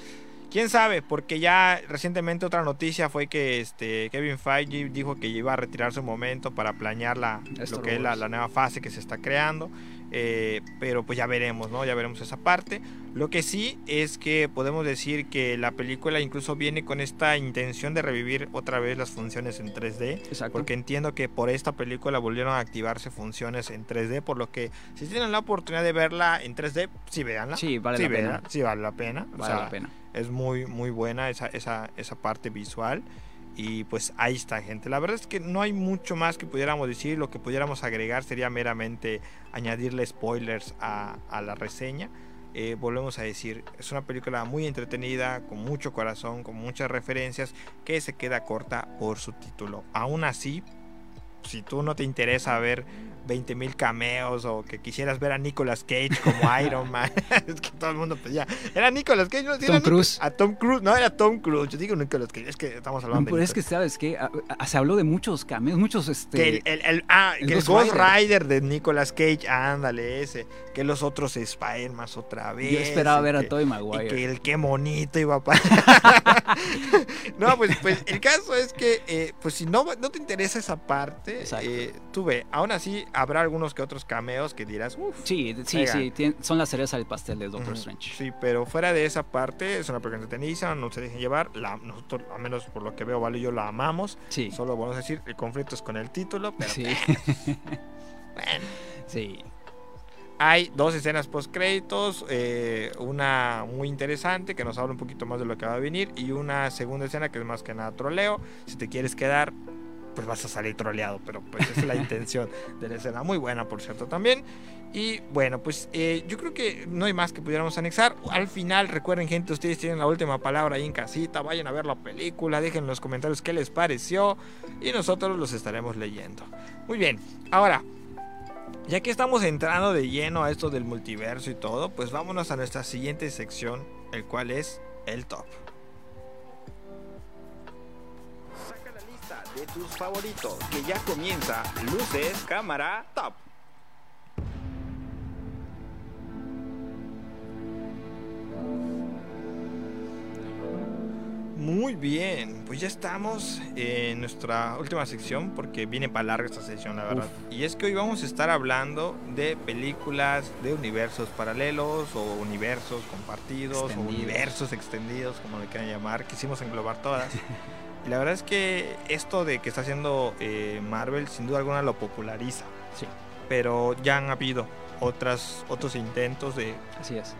quién sabe, porque ya recientemente otra noticia fue que este Kevin Feige dijo que iba a retirarse un momento para planear la, lo que es la, la, nueva fase que se está creando. Eh, pero pues ya veremos, ¿no? Ya veremos esa parte. Lo que sí es que podemos decir que la película incluso viene con esta intención de revivir otra vez las funciones en 3D. Exacto. Porque entiendo que por esta película volvieron a activarse funciones en 3D, por lo que si tienen la oportunidad de verla en 3D, sí véanla. Sí, vale la pena. Sí, vale la pena. Vale la pena. Es muy, muy buena esa, esa, esa parte visual. Y pues ahí está, gente. La verdad es que no hay mucho más que pudiéramos decir. Lo que pudiéramos agregar sería meramente añadirle spoilers a, la reseña. Eh, volvemos a decir, es una película muy entretenida, con mucho corazón, con muchas referencias, que se queda corta por su título. Aún así, si tú no te interesa ver 20.000 cameos o que quisieras ver a Nicolas Cage como <laughs> Iron Man. <laughs> es que todo el mundo pues ya. Era Nicolas Cage, no Tom Cruise. A Tom Cruise, no era Tom Cruise. Yo digo Nicolas Cage, es que estamos hablando no, Pero es que sabes que se habló de muchos cameos, muchos este. Que el, el, ah, que el Ghost Rider. de Nicolas Cage, ándale ese. Que los otros Spider-Man otra vez. Yo esperaba ver a Tobey Maguire. Y que el qué bonito iba a <laughs> No, pues, pues el caso es que, eh, pues si no, no te interesa esa parte, eh, tú ve, aún así habrá algunos que otros cameos que dirás, uff. Sí, sí, sí, son las cereza del pastel de Doctor Strange. Sí, pero fuera de esa parte, es una película entretenida, no se dejen llevar. La, nosotros, al menos por lo que veo, Vale y yo la amamos. Sí. Solo vamos a decir, el conflicto es con el título, pero. Sí. <laughs> bueno. Sí. Hay dos escenas post créditos, eh, una muy interesante que nos habla un poquito más de lo que va a venir y una segunda escena que es más que nada troleo. Si te quieres quedar, pues vas a salir troleado, pero pues esa es la <laughs> intención de la escena. Muy buena, por cierto, también. Y bueno, pues eh, yo creo que no hay más que pudiéramos anexar. Al final, recuerden, gente, ustedes tienen la última palabra ahí en casita. Vayan a ver la película, dejen en los comentarios qué les pareció y nosotros los estaremos leyendo. Muy bien, ahora, ya que estamos entrando de lleno a esto del multiverso y todo, pues vámonos a nuestra siguiente sección, el cual es el top. De tus favoritos, que ya comienza Luces, Cámara, Top. Muy bien, pues ya estamos en nuestra última sección porque viene para larga esta sección, la verdad. Y es que hoy vamos a estar hablando de películas de universos paralelos o universos compartidos o universos extendidos, como le quieran llamar. Quisimos englobar todas. <laughs> Y la verdad es que esto de que está haciendo eh, Marvel sin duda alguna lo populariza. Sí. Pero ya han habido otras, otros intentos de... Así es.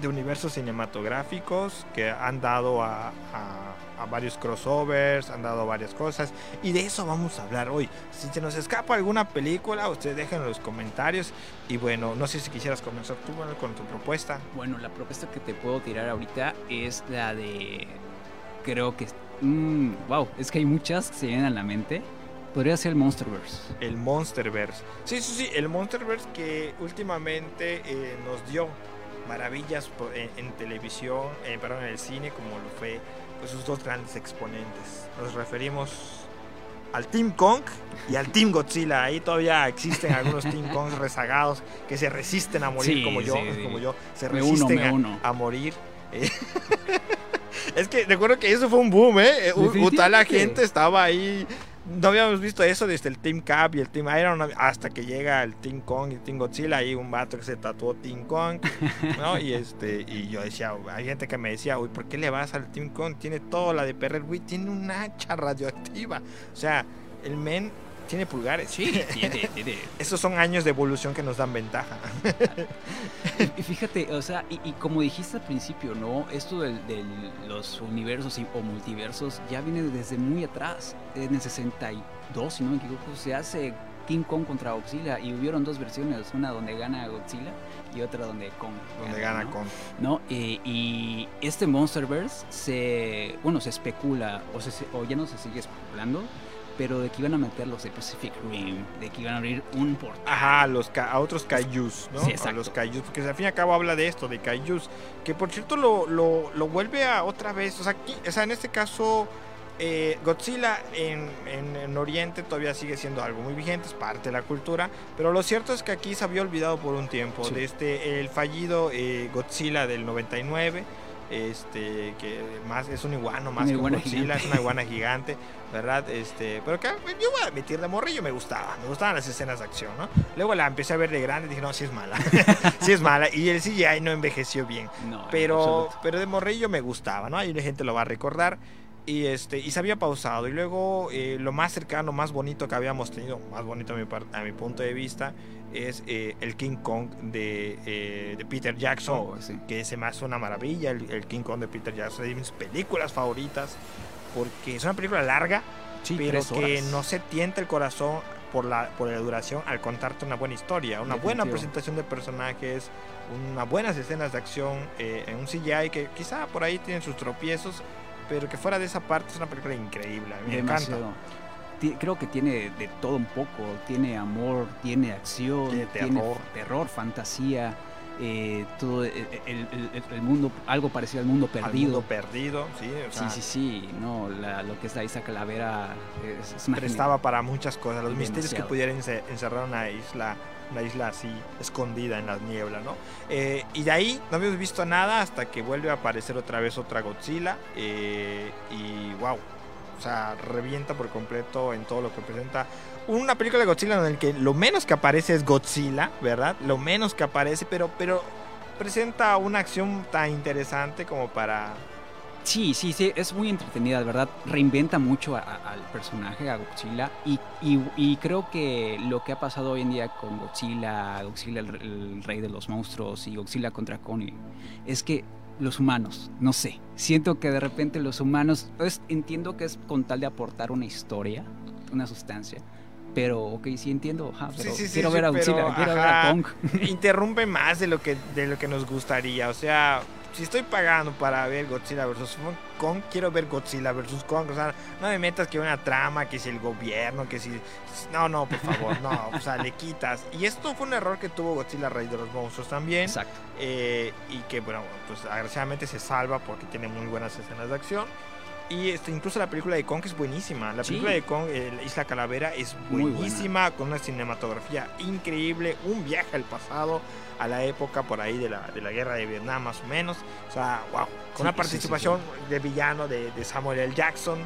De universos cinematográficos que han dado a, a, varios crossovers, han dado varias cosas. Y de eso vamos a hablar hoy. Si se nos escapa alguna película, ustedes dejen en los comentarios. Y bueno, no sé si quisieras comenzar tú con tu propuesta. Bueno, la propuesta que te puedo tirar ahorita es la de creo que wow, es que hay muchas que se vienen a la mente. Podría ser el Monsterverse. El Monsterverse. Sí, sí, sí, el Monsterverse que últimamente eh, nos dio maravillas en, televisión, eh, perdón, en el cine, como lo fue pues, sus dos grandes exponentes. Nos referimos al Team Kong y al Team Godzilla. Ahí todavía existen algunos Team Kongs rezagados que se resisten a morir como yo, como yo, se resisten a, morir. Eh, <laughs> es que recuerdo que eso fue un boom, ¿eh? la gente estaba ahí no habíamos visto eso desde el Team Cap y el Team Iron hasta que llega el Team Kong y Team Godzilla. Hay un vato que se tatuó Team Kong, <laughs> ¿no? Y este y yo decía, hay gente que me decía, uy, ¿por qué le vas al Team Kong? Tiene toda la de Perrer, güey, tiene un hacha radioactiva. O sea, el men tiene pulgares. Sí, <laughs> tiene, tiene. Esos son años de evolución que nos dan ventaja. <laughs> y fíjate, o sea, y, como dijiste al principio, ¿no? Esto de, los universos o multiversos ya viene desde muy atrás. En el 62, si no me equivoco, se hace King Kong contra Godzilla y hubieron dos versiones, una donde gana Godzilla y otra donde Kong. Donde gana, Kong. ¿No? Eh, y este Monsterverse se, bueno, se especula o, o ya no se sigue especulando pero de que iban a meter los de Pacific Rim, de que iban a abrir un portal. Ajá, a, los a otros Kaijus, ¿no? Sí, a los Kaijus, porque al fin y al cabo habla de esto, de Kaijus, que por cierto lo, lo, lo vuelve a otra vez, o sea, aquí, o sea en este caso... Eh, Godzilla en, en, Oriente todavía sigue siendo algo muy vigente, es parte de la cultura, pero lo cierto es que aquí se había olvidado por un tiempo de este el fallido eh, Godzilla del 99, este que más es un iguano más que un Godzilla, es una iguana gigante, ¿verdad? Este, pero que yo voy a admitir de morrillo me gustaba, me gustaban las escenas de acción, ¿no? Luego la empecé a ver de grande y dije, no, sí es mala, <laughs> sí es mala y el CGI no envejeció bien, pero pero de morrillo me gustaba, ¿no? Ahí la gente lo va a recordar y este y se había pausado y luego eh, lo más cercano más bonito que habíamos tenido más bonito a mi, a mi punto de vista es eh, el King Kong de, eh, de Peter Jackson oh, que se me hace una maravilla el, King Kong de Peter Jackson es de mis películas favoritas porque es una película larga pero que no se tienta el corazón por la, por la duración al contarte una buena historia, una buena presentación de personajes, unas buenas escenas de acción en un CGI que quizá por ahí tienen sus tropiezos, pero que fuera de esa parte es una película increíble. me encanta. Creo que tiene de todo un poco. Tiene amor, tiene acción, tiene, terror. fantasía. Eh, todo eh, el, mundo, algo parecido al mundo perdido. mundo perdido, sí. sí, sí, sí. No, lo que es la isla Calavera es, prestaba para muchas cosas. Los misterios que pudieran encerrar una isla una isla así escondida en las nieblas, ¿no? Eh, y de ahí no habíamos visto nada hasta que vuelve a aparecer otra vez otra Godzilla eh, y wow, o sea, revienta por completo en todo lo que presenta. Una película de Godzilla en la que lo menos que aparece es Godzilla, ¿verdad? Lo menos que aparece, pero, pero presenta una acción tan interesante como para Sí, sí, sí, es muy entretenida, verdad. Reinventa mucho al personaje, a Godzilla. Y, y, creo que lo que ha pasado hoy en día con Godzilla, Godzilla el, rey de los monstruos y Godzilla contra Kong, es que los humanos, no sé, siento que de repente los humanos, pues, entiendo que es con tal de aportar una historia, una sustancia. Pero, ok, sí entiendo, pero quiero ver a Godzilla, quiero ver a Kong. Interrumpe más de lo que, de lo que nos gustaría, o sea si estoy pagando para ver Godzilla vs. Kong, quiero ver Godzilla vs. Kong. O sea, no me metas que una trama, que si el gobierno, que si. No, no, por favor, no. O sea, le quitas. Y esto fue un error que tuvo Godzilla Rey de los Monstruos también. Exacto. Eh, y que, bueno, pues agradecidamente se salva porque tiene muy buenas escenas de acción. Y este, incluso la película de Kong es buenísima. La película de Kong, La Isla Calavera, es buenísima, con una cinematografía increíble, un viaje al pasado, a la época por ahí de la, de la guerra de Vietnam más o menos. O sea, wow, con una participación de villano de, de, Samuel L. Jackson,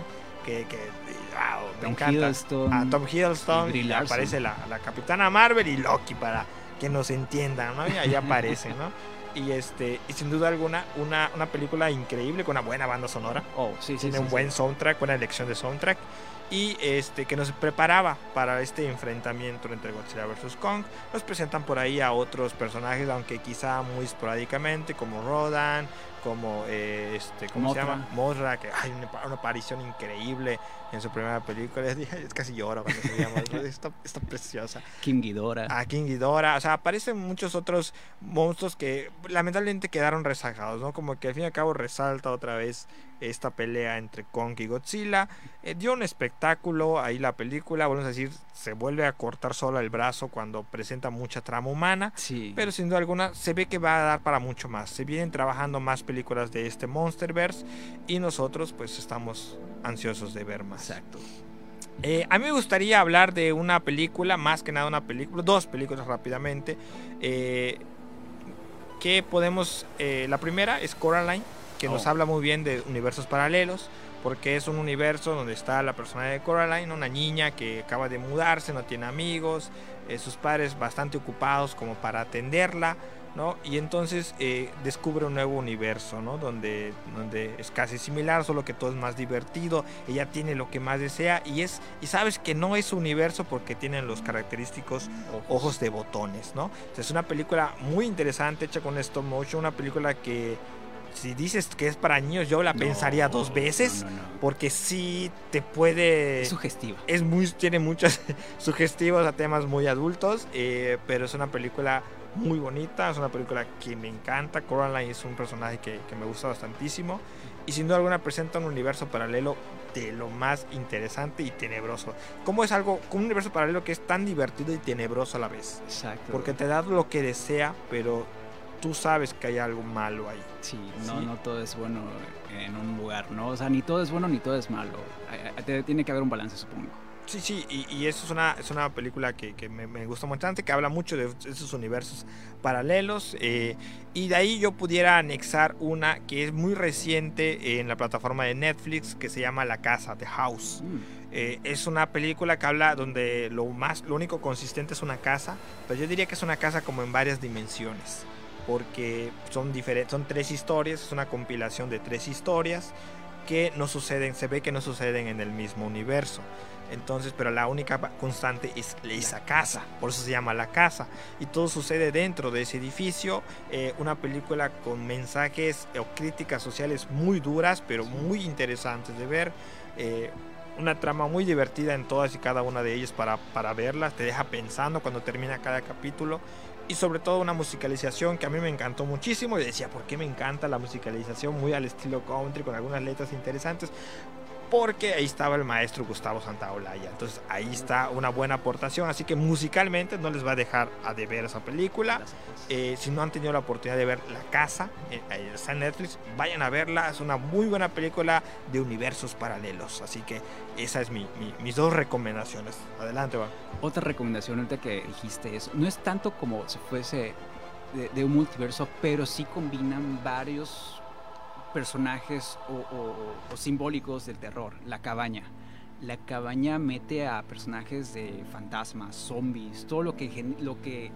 que, que wow, me encanta. A Tom Hiddleston, y aparece la, la, Capitana Marvel y Loki para que nos entiendan, ¿no? Y ahí aparece, ¿no? <laughs> Y este y sin duda alguna una, una película increíble con una buena banda sonora. Oh, sí, sí, Tiene un buen soundtrack, buena elección de soundtrack y este que nos preparaba para este enfrentamiento entre Godzilla vs Kong. Nos presentan por ahí a otros personajes, aunque quizá muy esporádicamente, como Rodan, como eh, este, ¿cómo se llama? Mothra, que hay una, aparición increíble en su primera película. <laughs> Es casi lloro cuando se llama, está, está, preciosa. King Ghidorah. Ah, King Ghidorah. O sea, aparecen muchos otros monstruos que lamentablemente quedaron rezagados, ¿no? Como que al fin y al cabo resalta otra vez esta pelea entre Kong y Godzilla. Eh, dio un espectáculo ahí la película, vamos a decir, se vuelve a cortar solo el brazo cuando presenta mucha trama humana, Sí. pero sin duda alguna se ve que va a dar para mucho más. Se vienen trabajando más películas de este Monsterverse y nosotros pues estamos ansiosos de ver más. Exacto. Eh, a mí me gustaría hablar de una película, más que nada una película, dos películas rápidamente. eh, que podemos. eh, la primera es Coraline, que nos Oh. habla muy bien de universos paralelos, porque es un universo donde está la persona de Coraline, una niña que acaba de mudarse, no tiene amigos, sus padres bastante ocupados como para atenderla. ¿No? Y entonces eh, descubre un nuevo universo, ¿no? Donde, donde es casi similar, solo que todo es más divertido. Ella tiene lo que más desea y es y sabes que no es su universo porque tienen los característicos ojos de botones, ¿no? Sea, es una película muy interesante hecha con stop motion, una película que si dices que es para niños yo la No, pensaría dos veces no, no, no. porque sí te puede Es sugestiva. es muy tiene muchos <laughs> sugestivos a temas muy adultos eh, pero es una película muy bonita es una película que me encanta Coraline es un personaje que, que me gusta bastantísimo y sin duda alguna presenta un universo paralelo de lo más interesante y tenebroso como es algo un universo paralelo que es tan divertido y tenebroso a la vez Exacto. porque te da lo que desea pero tú sabes que hay algo malo ahí Sí, no, Sí. no todo es bueno en un lugar, ¿no? O sea, ni todo es bueno ni todo es malo. Tiene que haber un balance, supongo. Sí, sí, y, y eso es una, es una película que, que me, me gusta bastante, que habla mucho de esos universos paralelos. eh, y de ahí yo pudiera anexar una que es muy reciente en la plataforma de Netflix, que se llama La Casa, The House. Mm, Eh, es una película que habla donde lo, más, lo único consistente es una casa, pero yo diría que es una casa como en varias dimensiones. Porque son, diferentes, son tres historias, es una compilación de tres historias que no suceden, se ve que no suceden en el mismo universo. Entonces, pero la única constante es esa casa, por eso se llama la casa. Y todo sucede dentro de ese edificio. eh, una película con mensajes o críticas sociales muy duras, pero muy interesantes de ver. eh, una trama muy divertida en todas y cada una de ellas para, para verlas. Te deja pensando cuando termina cada capítulo. Y sobre todo una musicalización que a mí me encantó muchísimo. Y decía, ¿por qué me encanta la musicalización? Muy al estilo country, con algunas letras interesantes porque ahí estaba el maestro Gustavo Santaolalla. Entonces ahí está una buena aportación. Así que musicalmente no les va a dejar a deber esa película. Eh, si no han tenido la oportunidad de ver La Casa, eh, está en Netflix, vayan a verla. Es una muy buena película de universos paralelos. Así que esa es mi, mi- mis dos recomendaciones. Adelante, va. Otra recomendación ahorita que dijiste es, no es tanto como si fuese de, de un multiverso, pero sí combinan varios personajes o, simbólicos del terror. La cabaña. La cabaña mete a personajes de fantasmas, zombies, todo lo que, lo que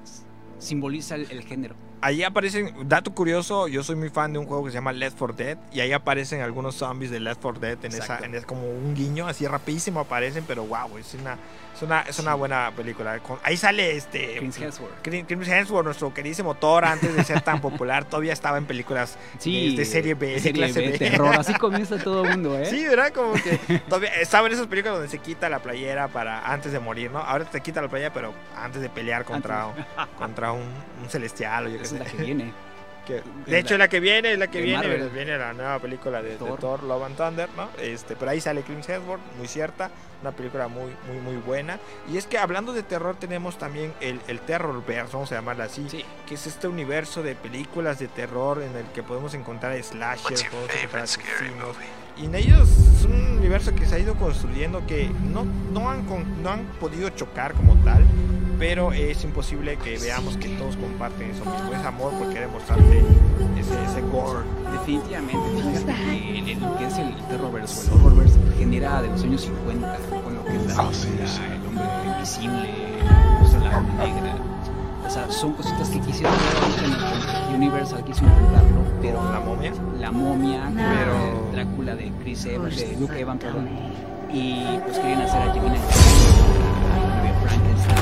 simboliza el género. Ahí aparecen, dato curioso, yo soy muy fan de un juego que se llama Left 4 Dead y ahí aparecen algunos zombies de Left 4 Dead en esa, en esa- como un guiño, así rapidísimo aparecen, pero wow, es una, es una, es una Sí. buena película. Con- ahí sale este Chris Hemsworth. Chris Hemsworth, nuestro queridísimo Thor, antes de ser tan <laughs> popular, todavía estaba en películas Sí, de serie B, de serie clase B, B. terror. Así <laughs> comienza todo el mundo, ¿eh? Sí, ¿verdad? Como que todavía estaba en esas películas donde se quita la playera para antes de morir, ¿no? Ahora te quita la playera, pero antes de pelear contra, contra un, un celestial o yo qué <laughs> es la que viene. <laughs> Que- de hecho, la- la que viene, es la que viene, Marvel. viene la nueva película de de Thor. Thor. Love and Thunder, ¿no? Este, pero ahí sale Chris Hemsworth, muy cierta, una película muy, muy, muy buena. Y es que hablando de terror tenemos también el, el Terrorverse, vamos a llamarla así, Sí. que es este universo de películas de terror en el que podemos encontrar slashers, podemos encontrar asesinos, y en ellos es un universo que se ha ido construyendo que no, no, han, con- no han podido chocar como tal, pero es imposible que veamos que todos comparten eso mismo, ese amor por querer mostrarte ese, ese gore. Definitivamente, fíjate que el- el- lo que es el terrorverse o el horrorverse genera de los años 50 con lo que es la Oh, sí, sí. el hombre invisible, la negra. O sea, son cositas que quisieron ver en el Universal, quiso intentarlo, pero la momia. la momia, No. pero Drácula de Chris Evans, de Luke Evans, perdón, y pues querían hacer a Gemini Frankenstein, a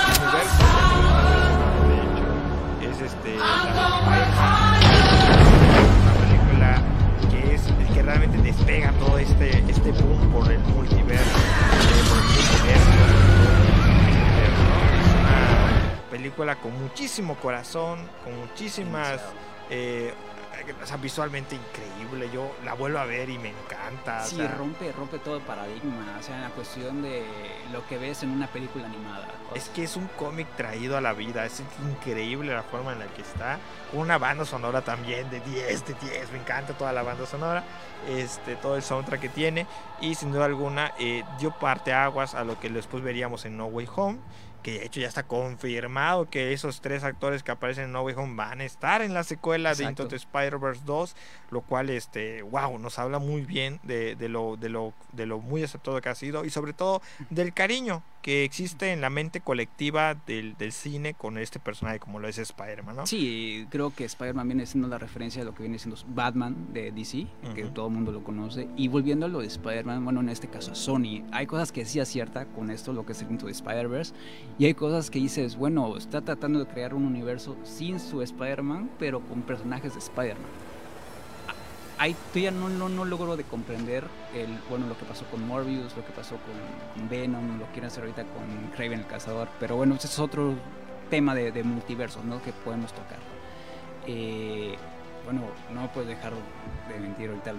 este, una película que es el que realmente despega todo este, este boom por el multiverso. Eh, por el multiverso. Es una película con muchísimo corazón, con muchísimas o sea, visualmente increíble. Yo la vuelvo a ver y me encanta. Sí, o sea, rompe, rompe todo el paradigma. O sea, en la cuestión de lo que ves en una película animada. Es que es un cómic traído a la vida, es increíble la forma en la que está. Una banda sonora también de 10 de 10, me encanta toda la banda sonora, este, todo el soundtrack que tiene y sin duda alguna eh, dio parte aguas a lo que después veríamos en No Way Home, que de hecho ya está confirmado que esos tres actores que aparecen en No Way Home van a estar en la secuela de Into the Spider-Verse 2, lo cual este, wow, nos habla muy bien de, de lo, de, lo, de lo muy aceptado que ha sido y sobre todo del cariño que existe en la mente colectiva del, del cine con este personaje como lo es Spider-Man, ¿no? Sí, creo que Spider-Man viene siendo la referencia de lo que viene siendo Batman de DC, que todo el mundo lo conoce. Y volviendo a lo de Spider-Man, bueno, en este caso Sony, hay cosas que sí acierta con esto, lo que es el the Spider-Verse, y hay cosas que dices, bueno, está tratando de crear un universo sin su Spider-Man, pero con personajes de Spider-Man. Ah, Ahí todavía no, no, no logro de comprender el, bueno, lo que pasó con Morbius, lo que pasó con, Venom, lo que quieren hacer ahorita con Craven el Cazador, pero bueno, ese es otro tema de, de multiversos, ¿no? Que podemos tocar. Eh, bueno, no puedo dejar de mentir ahorita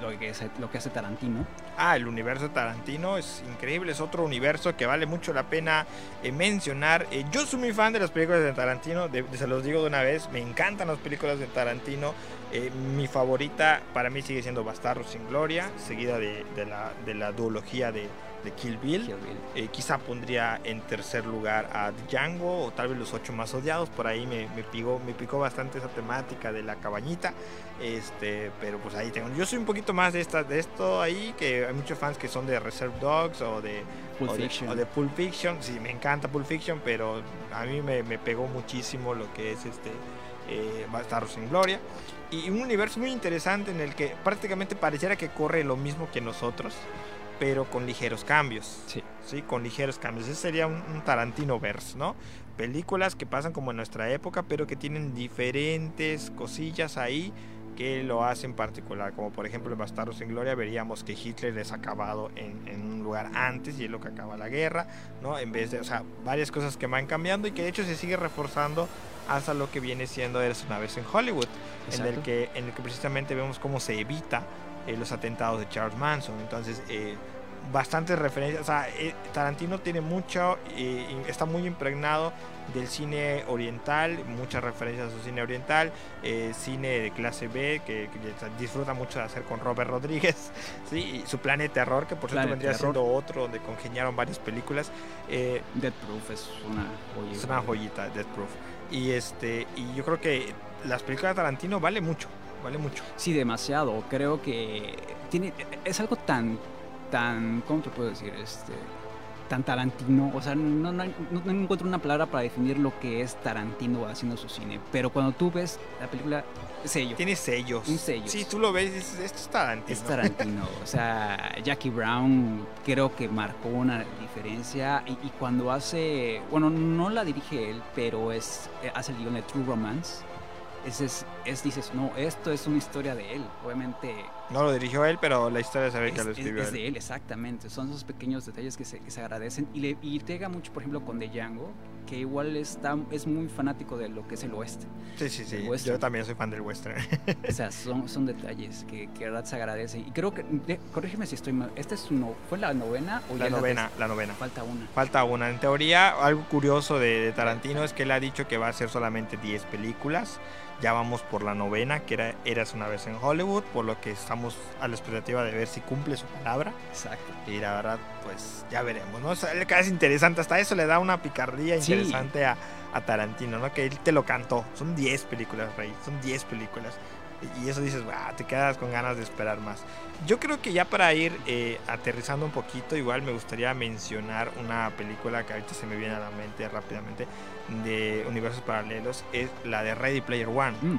lo que, hace, lo que hace Tarantino. Ah, el universo de Tarantino es increíble, es otro universo que vale mucho la pena eh, mencionar. Eh, yo soy muy fan de las películas de Tarantino, de- se los digo de una vez, me encantan las películas de Tarantino. Eh, mi favorita para mí sigue siendo Bastardo sin Gloria, seguida de, de la, de la duología de, de Kill Bill. Kill Bill. Eh, quizá pondría en tercer lugar a Django o tal vez los ocho más odiados. Por ahí me, me, picó, me picó bastante esa temática de la cabañita. Este, pero pues ahí tengo. Yo soy un poquito más de esta, de esto ahí, que hay muchos fans que son de Reserve Dogs o de Pulp o de, Fiction. o de Pulp Fiction. Sí, me encanta Pulp Fiction, pero a mí me, me pegó muchísimo lo que es este eh, Bastardos sin Gloria. Y un universo muy interesante en el que prácticamente pareciera que corre lo mismo que nosotros, pero con ligeros cambios. Sí. Sí, con ligeros cambios. Ese sería un, un Tarantino verse, ¿no? Películas que pasan como en nuestra época, pero que tienen diferentes cosillas ahí que lo hacen particular. Como por ejemplo en Bastardos sin Gloria veríamos que Hitler es acabado en, en un lugar antes y es lo que acaba la guerra, ¿no? En vez de, o sea, varias cosas que van cambiando y que de hecho se sigue reforzando hasta lo que viene siendo Eres una vez en Hollywood, en el, que, en el que precisamente vemos cómo se evita eh, los atentados de Charles Manson. Entonces, eh, bastantes referencias. O sea, eh, Tarantino tiene mucho, eh, está muy impregnado del cine oriental, muchas referencias a su cine oriental, eh, cine de clase B que, que disfruta mucho de hacer con Robert Rodríguez, <laughs> ¿sí? y su Plan de Terror, que por cierto Planet vendría siendo otro donde congeniaron varias películas. Eh, Death Proof es una joya. es una joyita, Death Proof. Y, este, y yo creo que las películas de Tarantino vale mucho, vale mucho. Sí, demasiado. Creo que tiene es algo tan tan ¿cómo te puedo decir? Este tan Tarantino, o sea, no, no, no- no encuentro una palabra para definir lo que es Tarantino haciendo su cine, pero cuando tú ves la película sello, Tiene sellos. Un sello. Sí, tú lo ves y dices, esto es Tarantino. es Tarantino, o sea, Jackie Brown creo que marcó una diferencia y, y cuando hace, bueno, no la dirige él, pero es hace el guion de True Romance. Ese es, es, dices, no, esto es una historia de él. Obviamente No lo dirigió él, pero la historia se ve que es, lo es- escribió es él. de él, exactamente. Son esos pequeños detalles que se, que se agradecen. Y, le, y pega mucho, por ejemplo, con The Django, que igual está, es muy fanático de lo que es el oeste. Sí, sí, sí. Yo también soy fan del western. O sea, <laughs> son, son detalles que, que de verdad se agradecen. Y creo que, de- corrígeme si estoy mal, ¿esta es no, fue la novena o la ya novena, la novena. des- Falta una. Falta una. En teoría, algo curioso de, de Tarantino es que él ha dicho que va a hacer solamente 10 películas. Ya vamos por la novena, que era Eras una vez en Hollywood, por lo que estamos a la expectativa de ver si cumple su palabra. Exacto. Y la verdad, pues ya veremos, ¿no? O sea, es interesante, hasta eso le da una picardía Sí. interesante a, a Tarantino, ¿no? Que él te lo cantó. Son 10 películas, Rey, son 10 películas. Y- eso dices, "Ah, te quedas con ganas de esperar más. Yo creo que ya para ir eh, aterrizando un poquito, igual me gustaría mencionar una película que ahorita se me viene a la mente rápidamente de universos paralelos, es la de Ready Player One. Mm,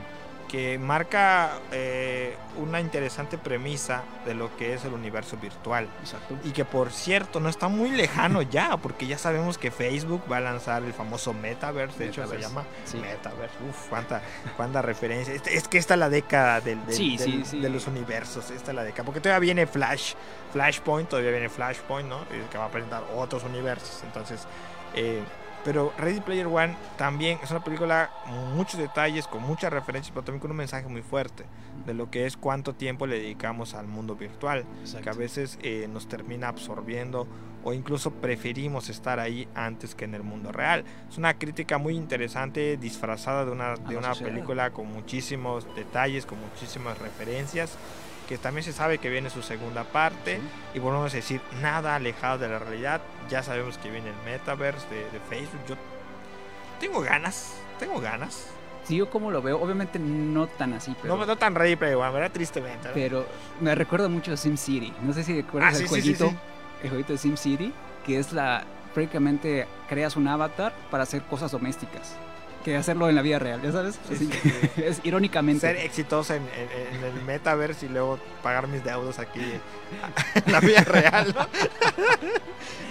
que marca eh, una interesante premisa de lo que es el universo virtual. Exacto. Y que por cierto no está muy lejano ya, porque ya sabemos que Facebook va a lanzar el famoso Metaverse, de hecho se llama sí. Metaverse. Uf, cuánta, cuánta referencia. Es, es que esta es la década del, del- Sí, del- sí, sí. de los universos, esta es la década. Porque todavía viene Flash, Flashpoint, todavía viene Flashpoint, ¿no? Que va a presentar otros universos. Entonces, eh, pero Ready Player One también es una película con muchos detalles, con muchas referencias, pero también con un mensaje muy fuerte de lo que es cuánto tiempo le dedicamos al mundo virtual, que a Exacto. veces eh, nos termina absorbiendo o incluso preferimos estar ahí antes que en el mundo real. Es una crítica muy interesante, disfrazada de una, de una sociedad. película con muchísimos detalles, con muchísimas referencias, que también se sabe que viene su segunda parte. Sí. Y volvemos a decir, nada alejado de la realidad. Ya sabemos que viene el metaverse de, de Facebook. Yo tengo ganas, tengo ganas. Sí, yo como lo veo, obviamente no tan así, pero, No, no tan Player One, ¿verdad? Tristemente. ¿no? pero me recuerda mucho a SimCity. No sé si recuerdas Ah, el sí, jueguito, sí. el jueguito de SimCity, que es la prácticamente creas un avatar para hacer cosas domésticas. Que hacerlo en la vida real, ¿ya sabes? Sí, Así sí, que <laughs> es irónicamente. Ser exitosa en, en- en el metaverse y luego pagar mis deudas aquí en la vida real, ¿no? <laughs>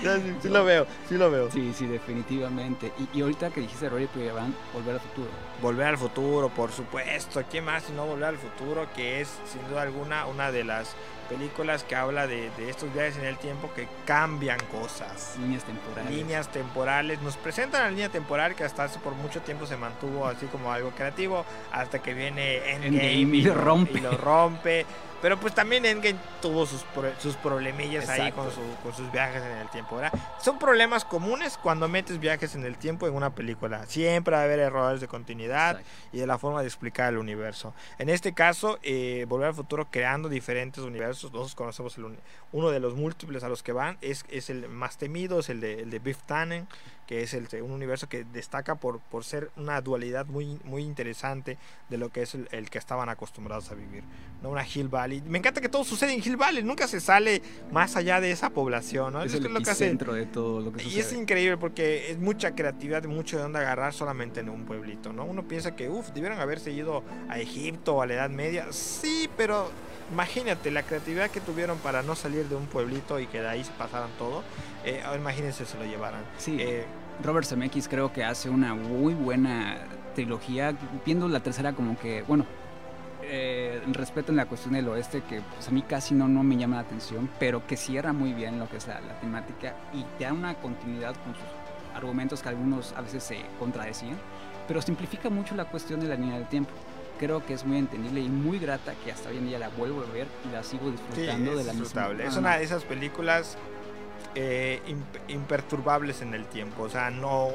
Sí, sí lo veo, sí lo veo. Sí, sí, definitivamente. Y, y ahorita que dijiste Ready Player One, volver al futuro. Volver al futuro, por supuesto. ¿Qué más si no volver al futuro? Que es sin duda alguna una de las películas que habla de, de estos viajes en el tiempo que cambian cosas. Líneas temporales. líneas temporales. Nos presentan la línea temporal que hasta hace por mucho tiempo se mantuvo así como algo creativo, hasta que viene Endgame, Endgame y lo lo- rompe. y lo rompe. Pero pues también Endgame tuvo sus, pro- sus problemillas ahí con, su- con sus viajes en el tiempo. ¿verdad? Son problemas comunes cuando metes viajes en el tiempo en una película. Siempre va a haber errores de continuidad Exacto. y de la forma de explicar el universo. En este caso, eh, Volver al Futuro creando diferentes universos. Nosotros conocemos el uno de los múltiples a los que van. Es, es el más temido, es el de, el de Biff Tannen, que es el, un universo que destaca por, por ser una dualidad muy, muy interesante de lo que es el, el que estaban acostumbrados a vivir. ¿no? Una Hill Valley. Me encanta que todo sucede en Hill Valley. Nunca se sale más allá de esa población. ¿no? Es el lo que hace de todo lo que y es increíble porque es mucha creatividad mucho de dónde agarrar solamente en un pueblito, ¿no? Uno piensa que, uff, debieron haberse ido a Egipto o a la Edad Media. Sí, pero imagínate la creatividad que tuvieron para no salir de un pueblito y que de ahí se pasaran todo. Eh, ahora imagínense se lo llevaran. Sí. Eh, Robert Zemeckis creo que hace una muy buena trilogía, viendo la tercera como que, bueno, eh, respeto en la cuestión del oeste, que pues, a mí casi no, no me llama la atención, pero que cierra muy bien lo que es la, la temática y te da una continuidad con sus argumentos que algunos a veces se contradecían, pero simplifica mucho la cuestión de la línea del tiempo. Creo que es muy entendible y muy grata que hasta hoy en día la vuelvo a ver y la sigo sí, disfrutando es de la misma disfrutable. Es Ah, una de esas películas eh, imp- imperturbables en el tiempo. O sea, no,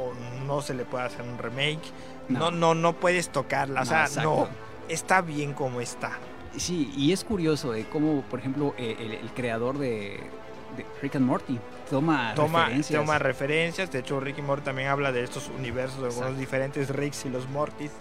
no se le puede hacer un remake. No, no, no, puedes tocarla. O sea, no. Está bien como está. Sí, y es curioso de cómo, por ejemplo, eh, el, el creador de, de Rick and Morty toma, toma referencias. toma referencias. De hecho, Ricky Morty también habla de estos universos, de Exacto. diferentes Ricks y los Mortys.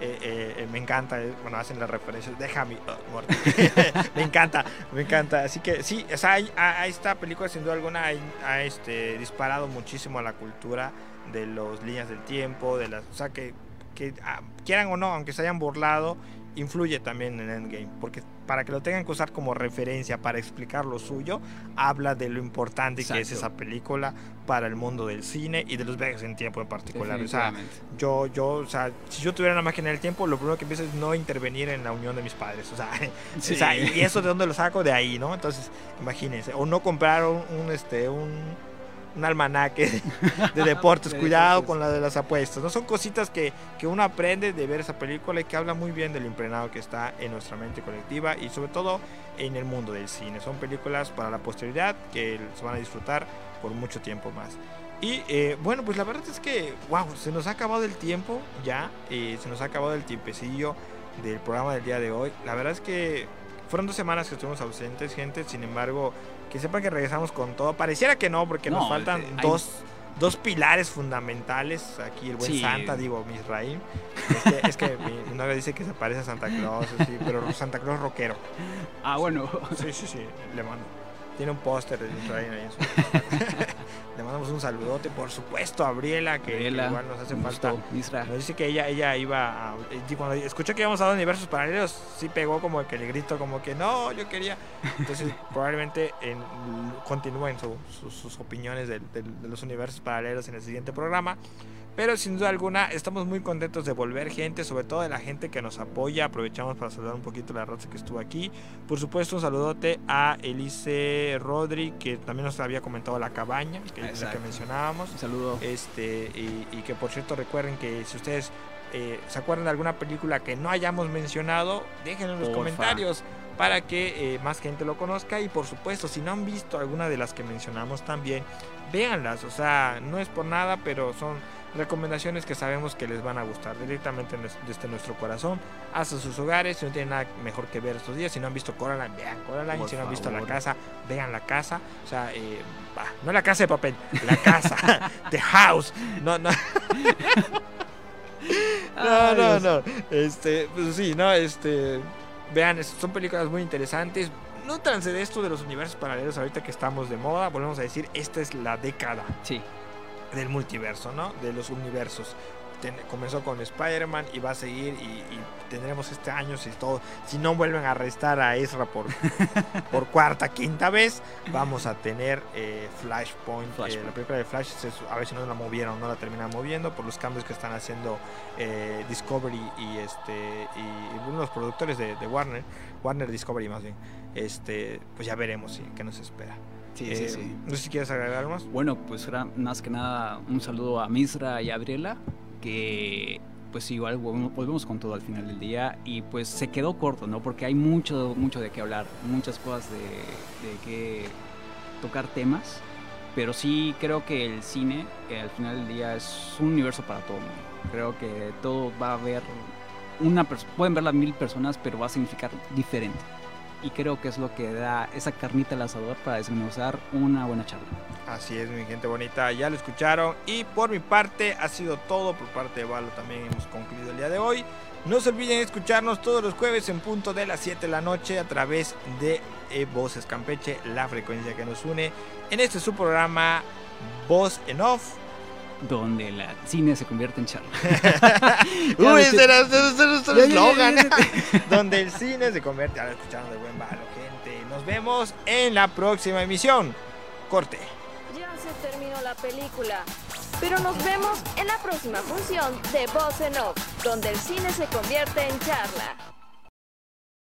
Eh, eh, eh, me encanta, bueno, hacen las referencias. Déjame, oh, Morty. <laughs> me encanta, me encanta. Así que sí, o sea, hay- esta película sin duda alguna ha, este, disparado muchísimo a la cultura de las líneas del tiempo, de las, o sea, que, que ah, quieran o no, aunque se hayan burlado, influye también en Endgame, porque para que lo tengan que usar como referencia para explicar lo suyo, habla de lo importante que es Exacto. esa película para el mundo del cine y de los viajes en tiempo en particular. O sea, yo, yo, o sea, si yo tuviera una máquina del tiempo, lo primero que empiezo es no intervenir en la unión de mis padres. O sea, Sí. <laughs> o sea, y eso de dónde lo saco de ahí, ¿no? Entonces, imagínense, o no comprar un, un, este, un, un almanaque de <laughs> deportes, De cuidado con la de las apuestas, ¿no? Son cositas que, que uno aprende de ver esa película y que habla muy bien del impregnado que está en nuestra mente colectiva y sobre todo en el mundo del cine. Son películas para la posteridad que se van a disfrutar por mucho tiempo más. Y eh, bueno, pues la verdad es que, wow, se nos ha acabado el tiempo ya, eh, se nos ha acabado el tiempecillo del programa del día de hoy. La verdad es que fueron dos semanas que estuvimos ausentes, gente, sin embargo, que sepan que regresamos con todo. Pareciera que no, porque nos No, faltan hay- dos, dos pilares fundamentales. Aquí el buen Sí. Santa, digo, Misraim. Es que, es que mi, mi novia dice que se parece a Santa Claus, así, pero Santa Claus rockero. Ah, bueno. Sí, sí, sí, le mando. Tiene un póster de Misraim ahí en su... <laughs> Le mandamos un saludote, por supuesto, a Briela, que, igual nos hace falta. gusto. Nos dice que ella, ella iba a. y Cuando escuchó que íbamos a dos universos paralelos, sí pegó como que le grito, como que no, yo quería. Entonces, <laughs> probablemente en- continúen su- su- sus opiniones del- del- de, los universos paralelos en el siguiente programa. Pero sin duda alguna, estamos muy contentos de volver gente, sobre todo de la gente que nos apoya. Aprovechamos para saludar un poquito a la raza que estuvo aquí. Por supuesto, un saludote a Elise Rodri, que también nos había comentado la cabaña, que es la que mencionábamos. Un saludo. Este, y, y que por cierto recuerden que si ustedes eh, se acuerdan de alguna película que no hayamos mencionado, déjenlo en los Porfa. comentarios para que eh, más gente lo conozca. Y por supuesto, si no han visto alguna de las que mencionamos también, véanlas. O sea, no es por nada, pero son recomendaciones que sabemos que les van a gustar directamente desde nuestro corazón hasta sus hogares. Si no tienen nada mejor que ver estos días, si no han visto Coraline, vean Coraline. Por si no han visto La. Casa, vean La Casa. O sea, eh, bah, no La Casa de Papel, La Casa, <laughs> The House. No, no. <laughs> No, no, no. Este, pues sí, no, este. Vean, son películas muy interesantes. No trance de esto de los universos paralelos ahorita que estamos de moda. Volvemos a decir, esta es la década Sí, del multiverso, ¿no? De los universos. Ten- comenzó con Spider-Man y va a seguir y, y tendremos este año si todo si no vuelven a arrestar a Ezra por, <laughs> por cuarta quinta vez vamos a tener eh, Flashpoint, eh, la película de Flash se a ver si no la movieron no la terminan moviendo por los cambios que están haciendo eh, Discovery y este y, los productores de, de Warner Warner Discovery más bien este pues ya veremos sí, qué nos espera sí, Eh, sí, sí. no sé si quieres agregar algo más Bueno, pues era más que nada un saludo a Misra y a Gabriela, que pues igual volvemos con todo al final del día y pues se quedó corto, ¿no? Porque hay mucho, mucho de qué hablar, muchas cosas de, de qué tocar temas, pero sí creo que el cine eh, al final del día es un universo para todo el mundo. Creo que todo va a haber una pueden verla mil personas, pero va a significar diferente. Y creo que es lo que da esa carnita al asador para desmenuzar una buena charla. Así es, mi gente bonita, ya lo escucharon. Y por mi parte, ha sido todo. Por parte de Valo también hemos concluido el día de hoy. No se olviden escucharnos todos los jueves en punto de las 7 de la noche a través de eh, Voces Campeche, la frecuencia que nos une. En este su programa Voz en Off. <laughs> donde el cine se convierte en charla. Uy, ese era nuestro eslogan. Donde el cine se convierte. Lo escucharon de buen Valo, gente. Nos vemos en la próxima emisión. Corte. Ya se terminó la película. Pero nos vemos en la próxima función de Voz en Off, donde el cine se convierte en charla.